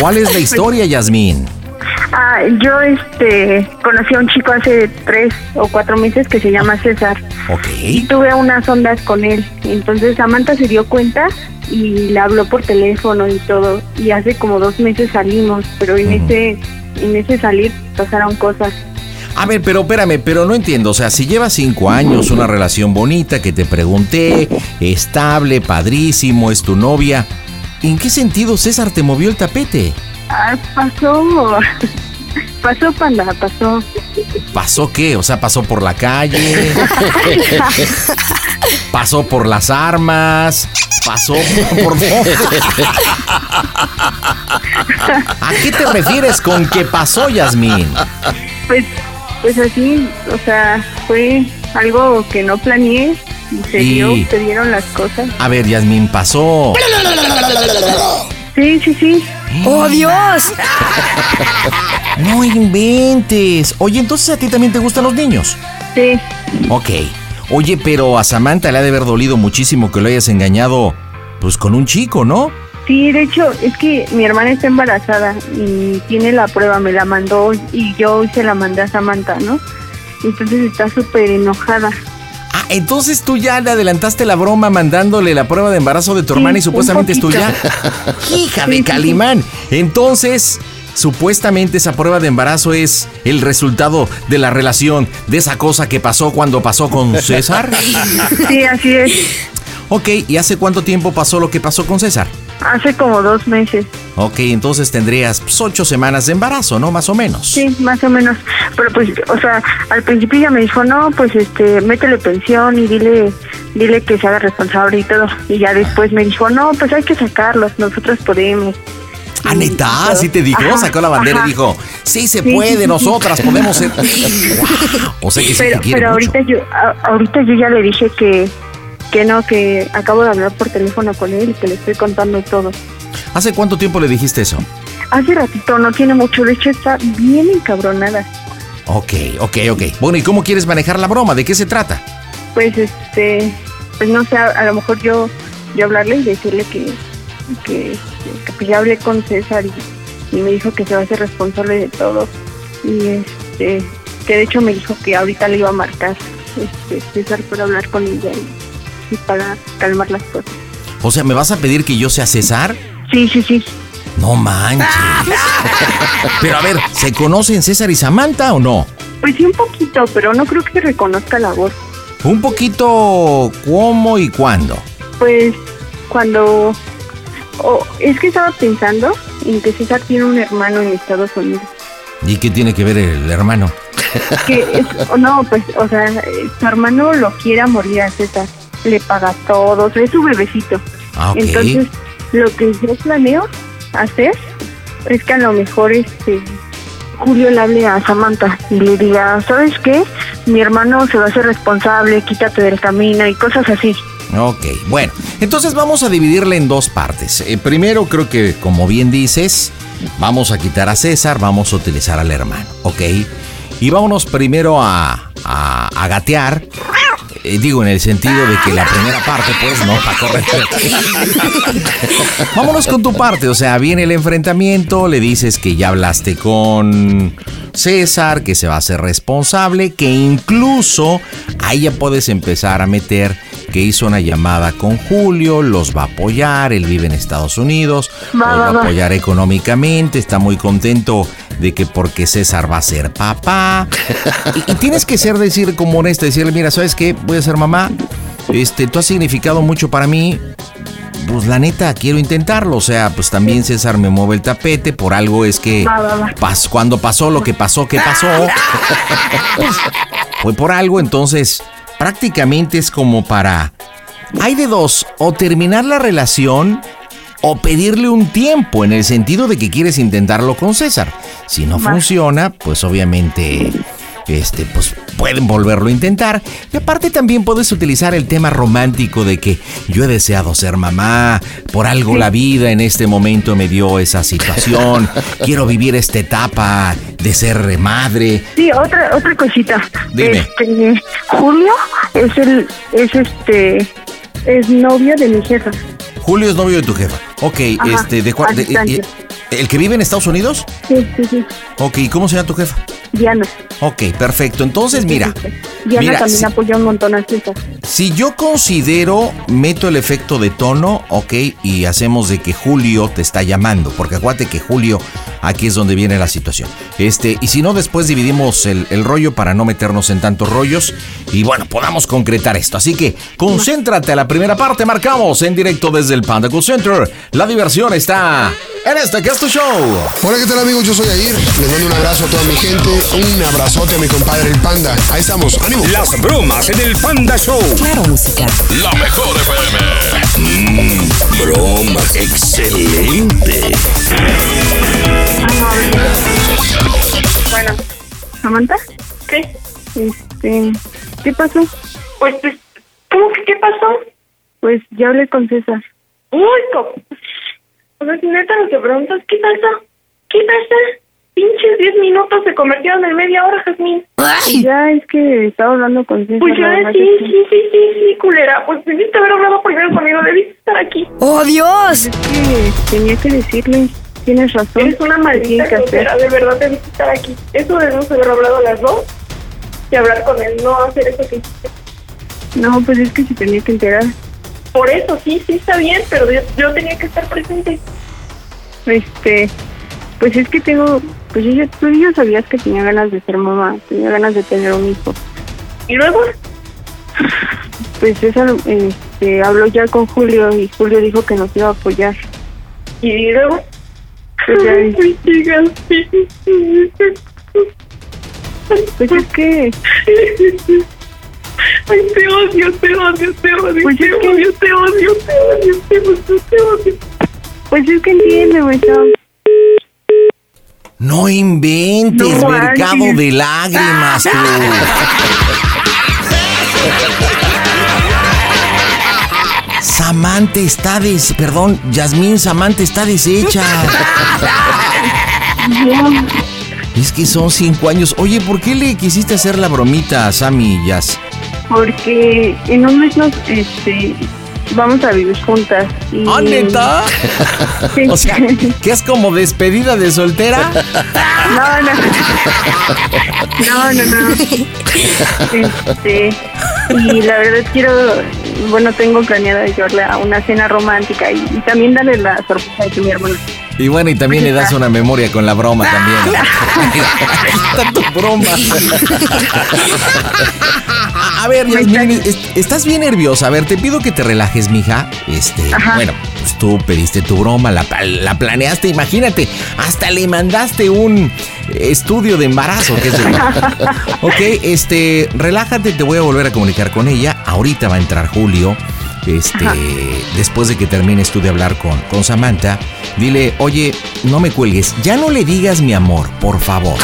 ¿Cuál es la historia, Yasmín? Ah, yo este conocí a un chico hace tres o cuatro meses que se llama César. Ok. Y tuve unas ondas con él. Entonces Samantha se dio cuenta y le habló por teléfono y todo. Y hace como dos meses salimos, pero en ese en ese salir pasaron cosas. A ver, pero espérame, pero no entiendo. O sea, si llevas cinco años, una relación bonita que te pregunté, estable, padrísimo, es tu novia. ¿En qué sentido César te movió el tapete? Ah, pasó, *laughs* pasó panda, pasó. ¿Pasó qué? O sea, pasó por la calle, *laughs* pasó por las armas, pasó por... ¿A qué te refieres con que pasó, Yasmín? Pues, pues así, o sea, fue algo que no planeé y se dio, se dieron las cosas. A ver, Yasmín, pasó. Sí, sí, sí. ¡Oh, Dios! *laughs* No inventes. Oye, entonces a ti también te gustan los niños. Sí, Ok. Oye, pero a Samantha le ha de haber dolido muchísimo que lo hayas engañado, pues con un chico, ¿no? sí, de hecho, es que mi hermana está embarazada y tiene la prueba, me la mandó y yo hoy se la mandé a Samantha, ¿no? Entonces está súper enojada. Entonces tú ya le adelantaste la broma mandándole la prueba de embarazo de tu Sí, hermana y supuestamente es tuya. *laughs* Hija de Calimán. Entonces, supuestamente esa prueba de embarazo es el resultado de la relación, de esa cosa que pasó cuando pasó con *laughs* César. Sí, así es. Ok, ¿y hace cuánto tiempo pasó lo que pasó con César? Hace como dos meses. Ok, entonces tendrías pues, ocho semanas de embarazo, ¿no? Más o menos. Sí, más o menos. Pero pues, o sea, al principio ella me dijo, no, pues este, métele pensión y dile, dile que se haga responsable y todo. Y ya después me dijo, no, pues hay que sacarlos, nosotros podemos. Ah, neta, sí te dijo, Ajá, sacó la bandera ajá. y dijo, sí se Sí, puede, sí, sí. nosotras podemos ser. *laughs* o sea que sí Pero, te quiere pero mucho. ahorita yo, ahorita yo ya le dije que, que no, que acabo de hablar por teléfono con él y que le estoy contando todo. ¿Hace cuánto tiempo le dijiste eso? Hace ratito, no tiene mucho, de hecho está bien encabronada. Ok, ok, ok. Bueno, ¿y cómo quieres manejar la broma? ¿De qué se trata? Pues este, pues no sé, a, a lo mejor yo, yo hablarle y decirle que, que, que ya hablé con César y, y me dijo que se va a hacer responsable de todo. Y este, que de hecho me dijo que ahorita le iba a marcar este, César para hablar con ella y, para calmar las cosas. O sea, ¿me vas a pedir que yo sea César? Sí, sí, sí. No manches. *laughs* Pero a ver, ¿se conocen César y Samantha o no? Pues sí, un poquito, pero no creo que reconozca la voz. Un poquito cómo y cuándo. Pues cuando... o es que estaba pensando en que César tiene un hermano en Estados Unidos. ¿Y qué tiene que ver el hermano? que es, no, pues, o sea, eh, su hermano lo quiere a morir a César, le paga todo, es su bebecito. Ah. Entonces, lo que yo planeo hacer es que a lo mejor este Julio le hable a Samantha y le diga, ¿sabes qué? Mi hermano se va a hacer responsable, quítate del camino y cosas así. Ok, bueno, entonces vamos a dividirla en dos partes. Eh, primero, creo que, como bien dices, vamos a quitar a César, vamos a utilizar al hermano, ¿ok? Y vámonos primero a, a, a gatear. Eh, digo, en el sentido de que la primera parte, pues, no, para corregir. *laughs* Vámonos con tu parte, o sea, viene el enfrentamiento, le dices que ya hablaste con César, que se va a hacer responsable, que incluso ahí ya puedes empezar a meter que hizo una llamada con Julio, los va a apoyar, él vive en Estados Unidos, Va, los va, va a apoyar económicamente, está muy contento de que porque César va a ser papá. Y, y tienes que ser decir como honesto, decirle, mira, ¿sabes qué? Voy a ser mamá. Este, tú has significado mucho para mí. Pues la neta, quiero intentarlo. O sea, pues también César me mueve el tapete. Por algo es que Va, va, va. pas- cuando pasó lo que pasó, que pasó, *laughs* pues, fue por algo. Entonces, prácticamente es como para... Hay de dos, o terminar la relación o pedirle un tiempo en el sentido de que quieres intentarlo con César. Si no funciona, pues obviamente este pues pueden volverlo a intentar. Y aparte también puedes utilizar el tema romántico de que yo he deseado ser mamá, por algo la vida en este momento me dio esa situación, *laughs* quiero vivir esta etapa de ser madre. Sí, otra otra cosita. Dime. Este, Julio es el es este es novio de mi jefa. Julio es novio de tu jefa. Ok, Ajá, este de, cua- a de- eh, el que vive en Estados Unidos? Sí, sí, sí. Ok, ¿cómo se llama tu jefa? Diana. Ok, perfecto. Entonces, mira, Diana mira, también si- apoyó un montón a César. Si yo considero, meto el efecto de tono, ok, y hacemos de que Julio te está llamando, porque acuérdate que Julio, aquí es donde viene la situación. Este, y si no, después dividimos el, el rollo para no meternos en tantos rollos y bueno, podamos concretar esto. Así que concéntrate a la primera parte, marcamos en directo desde el Panda Cool Center. La diversión está en este que es tu show. Hola, ¿qué tal amigos? Yo soy Air. Les mando un abrazo a toda mi gente. Un abrazote a mi compadre el Panda. Ahí estamos. ¡Ánimo! Las bromas en el Panda Show. Claro, música. La mejor FM. Mmm, broma. Excelente. Bueno, Samantha. ¿Qué? Este, ¿qué pasó? Pues, ¿cómo que qué pasó? Pues ya hablé con César. Uy, co- o sea, si neta lo que preguntas, ¿qué pasó? ¿Qué pasó? Pinches 10 minutos se convirtieron en media hora, Jazmín. Ya es que estaba hablando con César. Pues ya, sí, sí, sí, sí, sí, culera. Pues debiste haber hablado primero conmigo, debiste estar aquí. ¡Oh, Dios! Es que tenía que decirle, tienes razón. Eres una ¿Qué maldita que grosera, de verdad debiste estar aquí. Eso debemos haber hablado las dos y hablar con él, no hacer eso que hiciste. No, pues es que se tenía que enterar. Por eso, sí, sí está bien, pero yo, yo tenía que estar presente. Este, pues es que tengo, pues yo ya, tú ya sabías que tenía ganas de ser mamá, tenía ganas de tener un hijo. ¿Y luego? Pues César, este, habló ya con Julio y Julio dijo que nos iba a apoyar. ¿Y luego? Pues ya sí. Pues es que, Ay, te odio, te odio, te odio, Pues te es que- odio, te odio, te odio, te odio, te odio. pues es que entiende, güey. No inventes, No mercado de lágrimas, *laughs* tú. Samantha está des... Perdón, Yasmín Samantha está deshecha. *laughs* Es que son cinco años. Oye, ¿por qué le quisiste hacer la bromita a Sammy y Yas? Porque en un mes nos, este, vamos a vivir juntas. Y, ¿Ah, neta? Sí. *laughs* O sea, ¿que es como despedida de soltera? No, no. *laughs* No, no, no. Este, y la verdad quiero, bueno, tengo planeada llevarle a una cena romántica y, y también darle la sorpresa de que mi hermano. Y bueno, y también le das una memoria con la broma también. *laughs* Broma. A ver, Yasmín, es- estás bien nerviosa. A ver, te pido que te relajes, mija. Este, Ajá. bueno, pues tú pediste tu broma, la, la planeaste, imagínate, hasta le mandaste un estudio de embarazo, qué sé yo. Ok, este, relájate, te voy a volver a comunicar con ella. Ahorita va a entrar Julio. Este, después de que termines tú de hablar con, con Samantha, dile, oye, no me cuelgues, ya no le digas mi amor, por favor.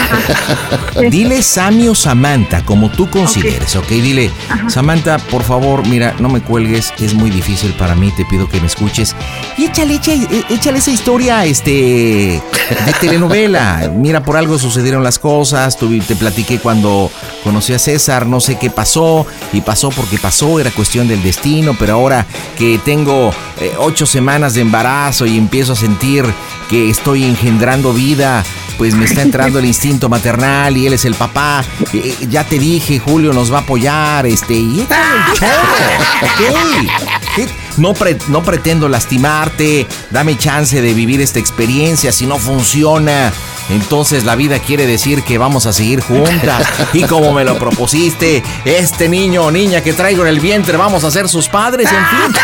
*laughs* dile Sammy o Samantha, como tú consideres, ¿ok? Dile, Samantha, por favor, mira, no me cuelgues, es muy difícil para mí, te pido que me escuches. Y échale, échale, échale esa historia, este, de telenovela. Mira, por algo sucedieron las cosas, tú, te platiqué cuando conocí a César, no sé qué pasó, y pasó porque pasó, era cuestión del destino, pero ahora que tengo eh, ocho semanas de embarazo y empiezo a sentir que estoy engendrando vida, pues me está entrando el *laughs* instinto maternal y él es el papá. Eh, ya te dije, Julio nos va a apoyar, este, y. *laughs* No, pre- no pretendo lastimarte, dame chance de vivir esta experiencia, si no funciona, entonces la vida quiere decir que vamos a seguir juntas. *laughs* Y como me lo propusiste, este niño o niña que traigo en el vientre vamos a ser sus padres, en fin.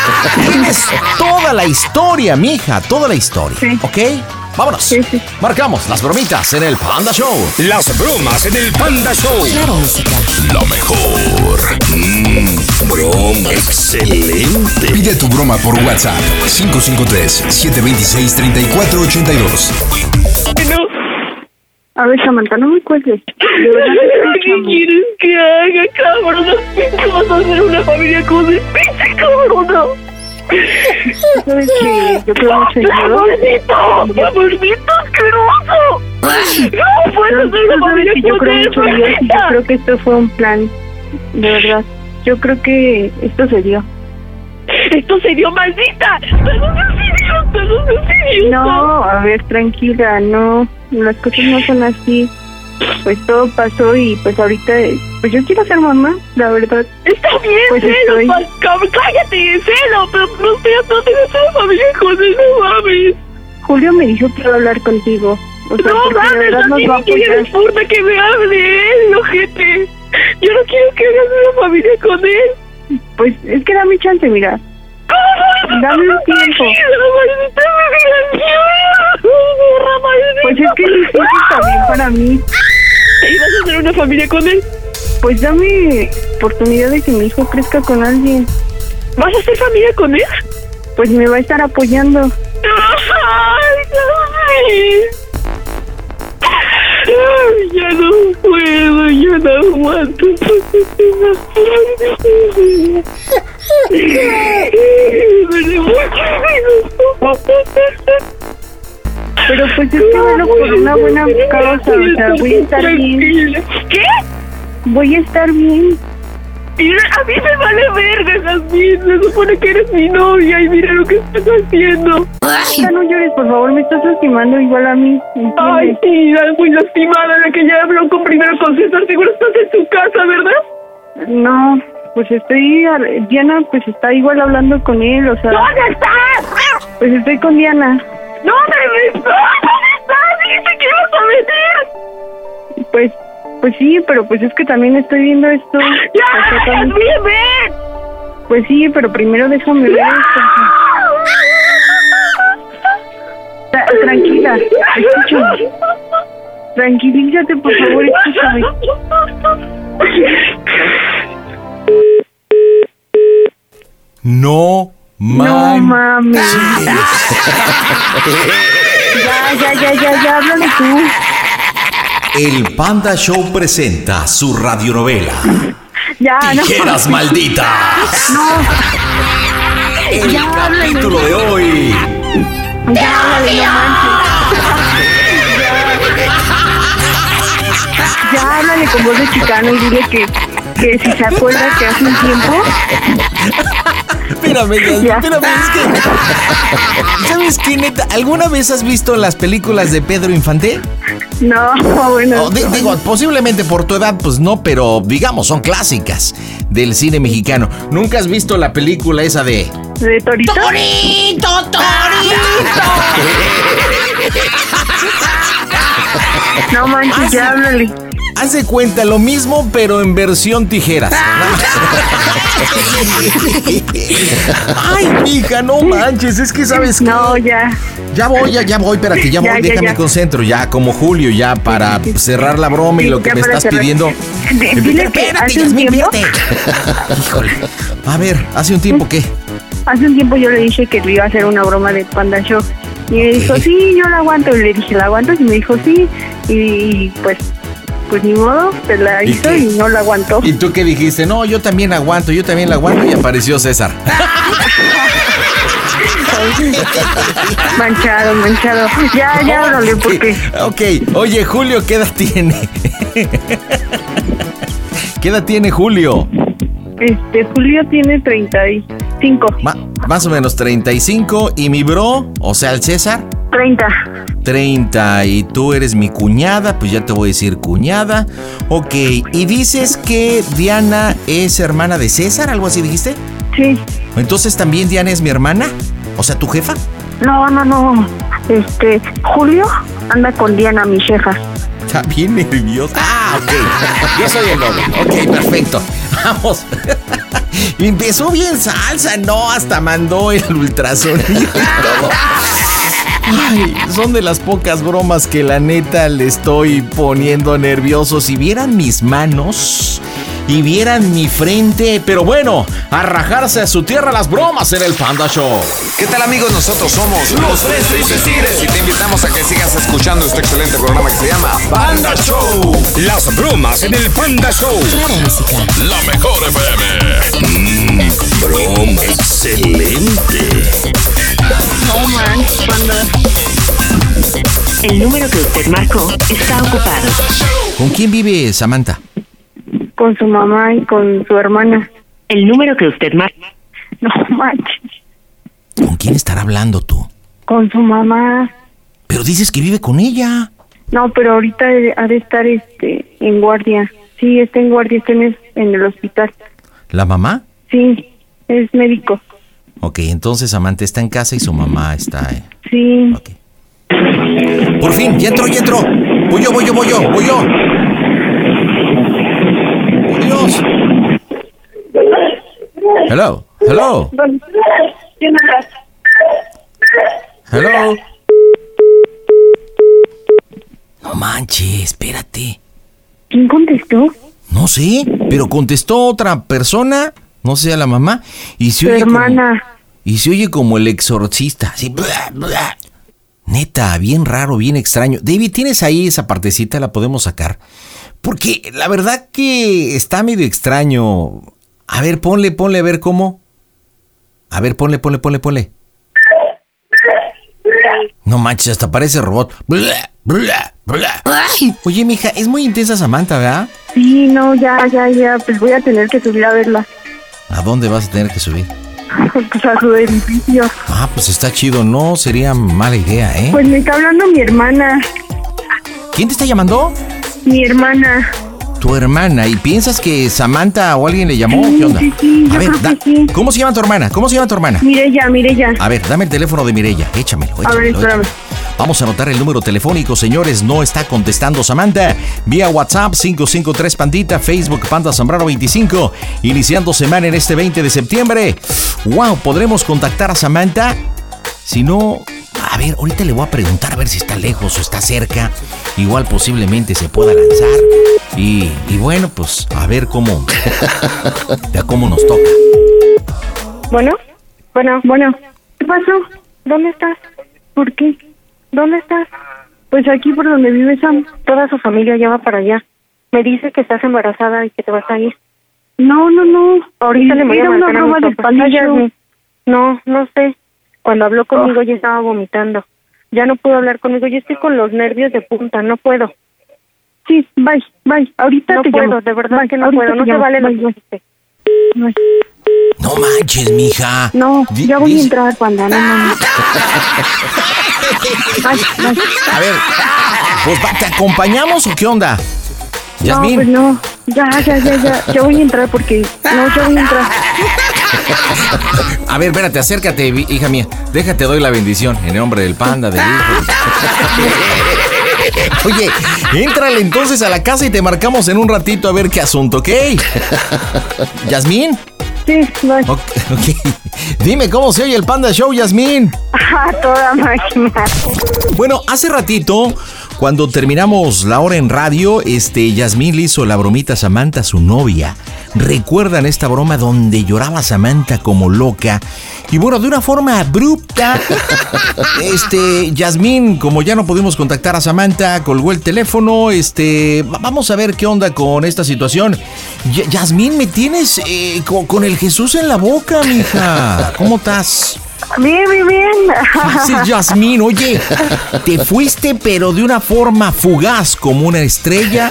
*laughs* Tienes toda la historia, mija, toda la historia, ¿ok? Vámonos. Marcamos las bromitas en el Panda Show. Las bromas en el Panda Show. Claro, música. Lo mejor. Mm, broma. Excelente. Pide tu broma por WhatsApp 553-726-3482. A ver, Samantha, no me cuelgues. De verdad ¿Qué quieres que haga, cabrón? ¿Qué vas a hacer una familia con el pinche cabrón? ¿Sabes que yo creo mucho Dios? ¡Amorcito! ¡Amorcito asqueroso! ¡No puedes hacer Tú una sabes familia que yo con creo él, mucho en Dios y yo creo que esto fue un plan. De verdad. Yo creo que esto se dio. ¡Esto se dio, maldita! ¡Pero no! ¡No! No, a ver, tranquila, no. Las cosas no son así. Pues todo pasó y pues ahorita, pues yo quiero ser mamá, la verdad. Está bien, Pues celo, estoy- cállate, celo, pero no no tengas una familia con él, no mames. Julio me dijo que iba a hablar contigo. O sea, no mames, verdad a nos ti va a ni quién apoyar. eres puta que me hable él, ojete. Yo no quiero que hagas una familia con él. Pues es que dame chance, mira. Dame un tiempo. Pues es que sí está bien para mí. ¿Y vas a hacer una familia con él? Pues dame oportunidad de que mi hijo crezca con alguien. ¿Vas a hacer familia con él? Pues me va a estar apoyando. Ay, no, Ay, ya no puedo, ya no aguanto. Pero pues es que bueno, por una buena causa, o sea, voy a estar bien. ¿Qué? Voy a estar bien. Mira, a mí me vale verga, Jasmine. Se supone que eres mi novia y mira lo que estás haciendo. Ya no llores, por favor, me estás lastimando igual a mí. Ay, la muy lastimada, la que ya habló con primero con César. Seguro estás en tu casa, ¿verdad? No, pues estoy, Diana pues está igual hablando con él, o sea. ¿Dónde estás? Pues estoy con Diana. ¿Dónde estás? ¿Dónde estás? Dijiste que ibas a venir. Pues, pues sí, pero pues es que también estoy viendo esto. ¡Ya! también- ¡Jasmine, ven! Pues sí, pero primero déjame ver esto. Tra- Tranquila, escúchame. Tranquilízate, por favor, escúchame. *laughs* No No mames. *laughs* Ya, ya, ya, ya, ya, háblale tú. El Panda Show presenta su radionovela. *laughs* Ya, no. Tijeras malditas. No. El Ya, háblale. capítulo de hoy. Ya, háblale, no manches. Ya, háblale con voz de chicano y dile que, que si se acuerda que hace un tiempo. Espérame, *laughs* espérame, es que. *laughs* ¿Sabes qué, neta? ¿Alguna vez has visto las películas de Pedro Infante? No, bueno. Oh, di- digo, posiblemente por tu edad, pues no, pero digamos, son clásicas del cine mexicano. ¿Nunca has visto la película esa de. ¿De Torito? ¡Torito, *laughs* No manches, ya háblale. Haz de cuenta lo mismo, pero en versión tijeras. *laughs* Ay, mija, no manches, es que sabes No, ya. Ya voy, ya, ya voy, espérate, ya voy, Ya, ya, déjame ya. concentro, ya como Julio, ya para cerrar la broma y Sí, lo que me estás cerrar. pidiendo. D- *laughs* Dile que Espérate, hace un Yasmín, tiempo, Híjole. A ver, ¿hace un tiempo qué? hace un tiempo yo le dije que le iba a hacer una broma de Panda Show. Y me dijo, sí, yo la aguanto. Y le dije, ¿la aguantas? Y me dijo, sí. Y pues, pues ni modo, se la ¿Y hizo qué? y no la aguantó. ¿Y tú qué dijiste? No, yo también aguanto, yo también la aguanto y apareció César. *laughs* manchado, manchado. Ya, ya, órale, porque Ok, oye, Julio, ¿qué edad tiene? ¿Qué edad tiene Julio? este Julio tiene 35. Ma- más o menos 35 y mi bro, o sea, el César, 30. 30 y tú eres mi cuñada, pues ya te voy a decir cuñada. Ok, y dices que Diana es hermana de César, algo así dijiste. Sí. Entonces también Diana es mi hermana, o sea, tu jefa. No, no, no. Este, Julio anda con Diana, mi jefa. Está bien nerviosa. Ah, ok. Yo soy el novio. Ok, perfecto. Vamos. *laughs* Empezó bien salsa, no, hasta mandó el ultrasonido. Ay, son de las pocas bromas que la neta le estoy poniendo nervioso. Si vieran mis manos y vieran mi frente, pero bueno, a rajarse a su tierra las bromas en el Panda Show. ¿Qué tal amigos? Nosotros somos Los Tres Tristes Tigres. y te invitamos a que sigas escuchando este excelente programa que se llama Panda Show. Las bromas en el Panda Show. La mejor FM. Mmm, broma excelente. El número que usted marcó está ocupado. ¿Con quién vive Samantha? Con su mamá y con su hermana. El número que usted marcó. No manches. ¿Con quién estará hablando tú? Con su mamá. Pero dices que vive con ella. No, pero ahorita ha de estar este en guardia. Sí, está en guardia, está en, es- en el hospital. ¿La mamá? Sí, es médico. Ok, entonces Samantha está en casa y su mamá está... eh. Sí. Por fin, ya entró, ya entró. Voy yo, voy yo, voy yo, voy yo. ¡Oh, Dios! Hello, hello, hello. No manches, espérate. ¿Quién contestó? No sé, pero contestó otra persona, no sé a la mamá, y se Su oye como- hermana. y se oye como el exorcista, así. bla, bla. Neta, bien raro, bien extraño. David, ¿tienes ahí esa partecita? ¿La podemos sacar? Porque la verdad que está medio extraño. A ver, ponle, ponle, a ver cómo. A ver, ponle, ponle, ponle, ponle. No manches, hasta parece robot. Bla, bla, bla. Oye, mija, es muy intensa Samantha, ¿verdad? Sí, no, ya, ya, ya. Pues voy a tener que subir a verla. ¿A dónde vas a tener que subir? *laughs* Pues a su edificio. Ah, pues está chido, no sería mala idea, ¿eh? Pues me está hablando mi hermana. ¿Quién te está llamando? Mi hermana. Tu hermana. ¿Y piensas que Samantha o alguien le llamó? Sí, ¿Qué onda? sí, sí, yo a ver, creo da- que sí. ¿cómo se llama tu hermana? ¿Cómo se llama tu hermana? Mirella, Mirella. A ver, dame el teléfono de Mirella. Échamelo, A ver, échamelo, espérame. échamelo. Vamos a anotar el número telefónico, señores. No está contestando Samantha. Vía WhatsApp 553 Pandita, Facebook Panda Zambrano 25. Iniciando semana en este 20 de septiembre. Wow, ¿podremos contactar a Samantha? Si no, a ver, ahorita le voy a preguntar a ver si está lejos o está cerca. Igual posiblemente se pueda lanzar. Y, y bueno, pues a ver cómo, *laughs* a cómo nos toca. Bueno, bueno, bueno. ¿Qué pasó? ¿Dónde estás? ¿Por qué? ¿Dónde estás? Pues aquí por donde vive Sam. Toda su familia ya va para allá. Me dice que estás embarazada y que te vas a ir. No, no, no. Ahorita le voy a marcar a broma mi del papá. Panda Cállate. Show. No, no sé. Cuando habló conmigo ya estaba vomitando. Ya no pudo hablar conmigo. Yo estoy con los nervios de punta. No puedo. Sí, bye, bye. Ahorita No te puedo, llamo. de verdad Bye, que no puedo. te No se llamo. vale lo Bye, que bye. dijiste. Bye. No manches, mija. No, ya voy a entrar, panda. No bye. A ver, pues va, ¿te acompañamos o qué onda? No, Yasmín. pues no. Ya, ya, ya, ya. Ya voy a entrar porque. No, ya voy a entrar. A ver, espérate, acércate, hija mía. Déjate, doy la bendición. En el nombre del panda, del hijo. Oye, éntrale entonces a la casa y te marcamos en un ratito a ver qué asunto, ¿ok? ¿Yasmín? Sí, bye. Ok, ok. Dime cómo se oye el Panda Show, Yasmín. *laughs* A toda máquina. Bueno, hace ratito, cuando terminamos la hora en radio, este, Yasmín le hizo la bromita a Samantha, su novia. ¿Recuerdan esta broma donde lloraba Samantha como loca? Y bueno, de una forma abrupta, *laughs* este, Yasmín, como ya no pudimos contactar a Samantha, colgó el teléfono, este, va- vamos a ver qué onda con esta situación. Ya- Yasmín, me tienes eh, co- con, el Jesús en la boca, mija. ¿Cómo estás? Bien, bien, bien. *laughs* Sí, Yasmín, oye, te fuiste pero de una forma fugaz como una estrella.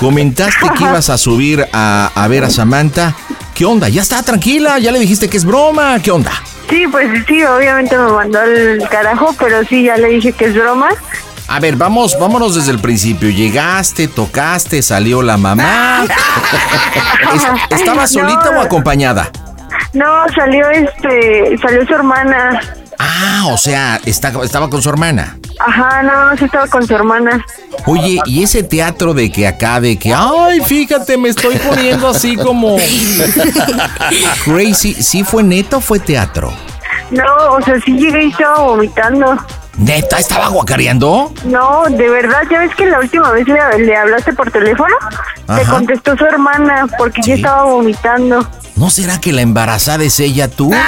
Comentaste que ibas a subir a, a ver a Samantha. ¿Qué onda? ¿Ya está tranquila? ¿Ya le dijiste que es broma? ¿Qué onda? Sí, pues sí, obviamente me mandó al carajo, pero sí, ya le dije que es broma. A ver, vamos, vámonos desde el principio. Llegaste, tocaste, salió la mamá. *laughs* Es- ¿Estaba solita No. o acompañada? No, salió este, salió su hermana. Ah, o sea, está- estaba con su hermana. Ajá, no, sí estaba con su hermana. Oye, y ese teatro de que acá, de que, ay, fíjate, me estoy poniendo así como *laughs* crazy, ¿sí fue neta o fue teatro? No, o sea, sí llegué y estaba vomitando. ¿Neta estaba guacareando? No, de verdad, ya ves que la última vez le, le hablaste por teléfono, te contestó su hermana porque yo estaba vomitando. ¿No será que la embarazada es ella tú? *laughs*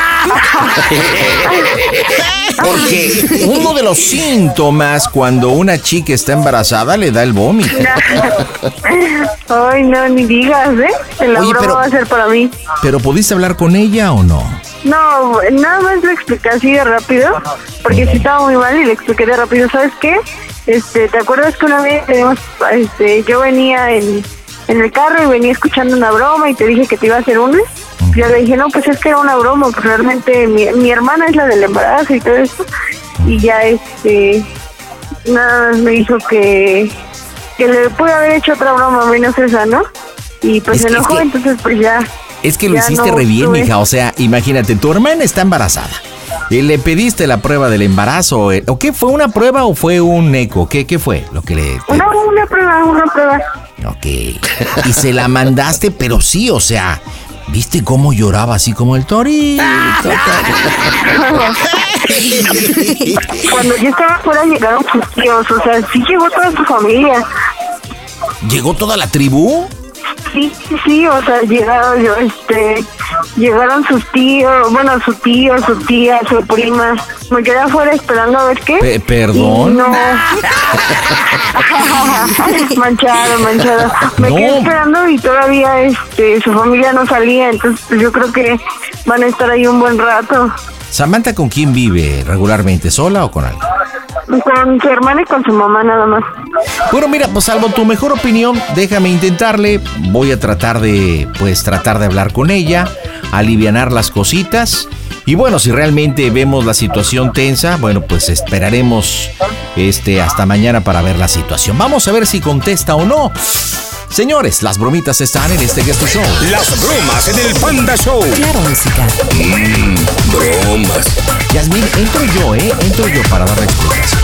Porque uno de los síntomas cuando una chica está embarazada le da el vómito. *laughs* Ay, no, ni digas, ¿eh? La Oye, pero- va a ser para mí. ¿Pero pudiste hablar con ella o no? No, nada más le expliqué así de rápido, porque sí estaba muy mal y le expliqué de rápido. ¿Sabes qué? Este, ¿te acuerdas que una vez teníamos, este, yo venía en, en el carro y venía escuchando una broma y te dije que te iba a hacer una? Yo le dije, no, pues es que era una broma, pues realmente mi, mi hermana es la del embarazo y todo eso. Y ya, este, nada más me dijo que, que le pude haber hecho otra broma menos esa, ¿no? Y pues Es se enojó, que- entonces pues ya. Es que lo hiciste no re bien, tuve- mija. O sea, imagínate, tu hermana está embarazada. Y le pediste la prueba del embarazo. eh, ¿O qué? ¿Fue una prueba o fue un eco? ¿Qué, qué fue lo que le... Una, una prueba, una prueba. Ok. Y se la mandaste, pero sí, o sea, ¿viste cómo lloraba así como el torito? *laughs* Cuando yo estaba fuera llegaron sus tíos, o sea, sí llegó toda su familia. ¿Llegó toda la tribu? Sí, sí, sí, o sea, llegaron, yo, este, llegaron sus tíos, bueno, su tío, su tía, su prima. Me quedé afuera esperando a ver qué. Pe- ¿Perdón? Y No. *laughs* manchado, manchado. Me No. quedé esperando y todavía, este, su familia no salía, entonces pues, yo creo que van a estar ahí un buen rato. ¿Samantha con quién vive regularmente? ¿Sola o con alguien? Con su hermana y con su mamá nada más. Bueno, mira, pues salvo tu mejor opinión, déjame intentarle. Voy a tratar de, pues, tratar de hablar con ella, alivianar las cositas. Y bueno, si realmente vemos la situación tensa, bueno, pues esperaremos este hasta mañana para ver la situación. Vamos a ver si contesta o no. Señores, las bromitas están en este Guest Show. Las bromas en el Panda Show. Claro, música. Mmm, bromas. Yasmín, entro yo, ¿eh? Entro yo para dar la explicación,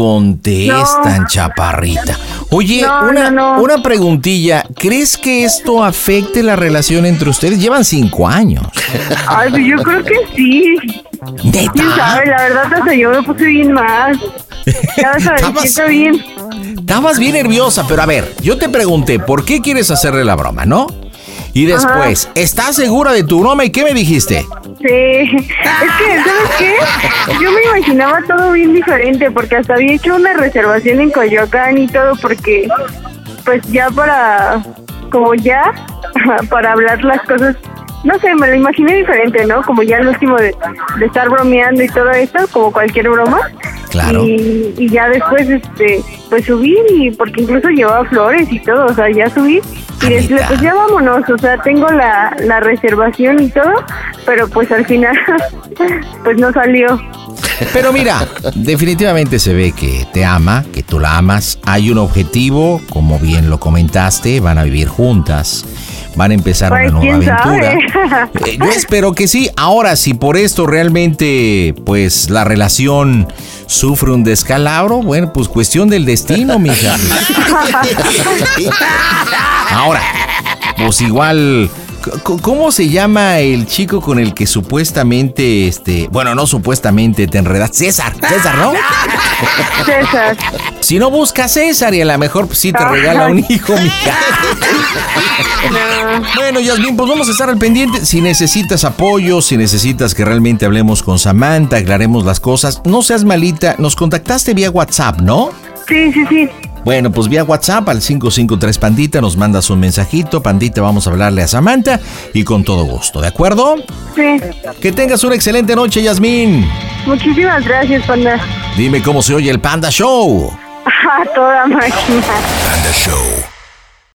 contestan, chaparrita. Oye, No, una, no, una preguntilla. ¿Crees que esto afecte la relación entre ustedes? Llevan cinco años. Ay, pues yo creo que sí. ¿Neta? ¿Quién sabe? La verdad, hasta yo me puse bien más. Ya vas a ver, Estabas- siento bien. Estabas bien nerviosa, pero a ver, yo te pregunté, ¿por qué quieres hacerle la broma, no? Y después, ¿estás segura de tu broma y qué me dijiste? Sí, es que, ¿sabes qué? Yo me imaginaba todo bien diferente porque hasta había hecho una reservación en Coyoacán y todo porque, pues ya para, como ya, para hablar las cosas, no sé, me lo imaginé diferente, ¿no? Como ya el último de, de estar bromeando y todo esto, como cualquier broma. Claro. Y, y ya después, este, pues subí y porque incluso llevaba flores y todo, o sea, ya subí y decirle, pues ya vámonos, o sea, tengo la, la reservación y todo, pero pues al final, *laughs* pues no salió. Pero mira, definitivamente se ve que te ama, que tú la amas. Hay un objetivo, como bien lo comentaste, van a vivir juntas. Van a empezar Pues una nueva aventura. sabe. *laughs* Eh, Yo espero que sí. Ahora, si por esto realmente, pues la relación sufre un descalabro, bueno, pues cuestión del destino, mija. *laughs* Ahora, pues igual. ¿Cómo se llama el chico con el que supuestamente, este, bueno, no supuestamente te enredaste? César, César, ¿no? César. Si no busca a César y a lo mejor pues, sí te regala un hijo, mija. *laughs* *laughs* Bueno, Yasmin, pues vamos a estar al pendiente. Si necesitas apoyo, si necesitas que realmente hablemos con Samantha, aclaremos las cosas, no seas malita. Nos contactaste vía WhatsApp, ¿no? Sí, sí, sí. Bueno, pues vía WhatsApp al 553 Pandita nos mandas un mensajito. Pandita, vamos a hablarle a Samantha y con todo gusto, ¿de acuerdo? Sí. Que tengas una excelente noche, Yasmin. Muchísimas gracias, panda. Dime cómo se oye el Panda Show. *laughs* A toda máquina. Panda Show.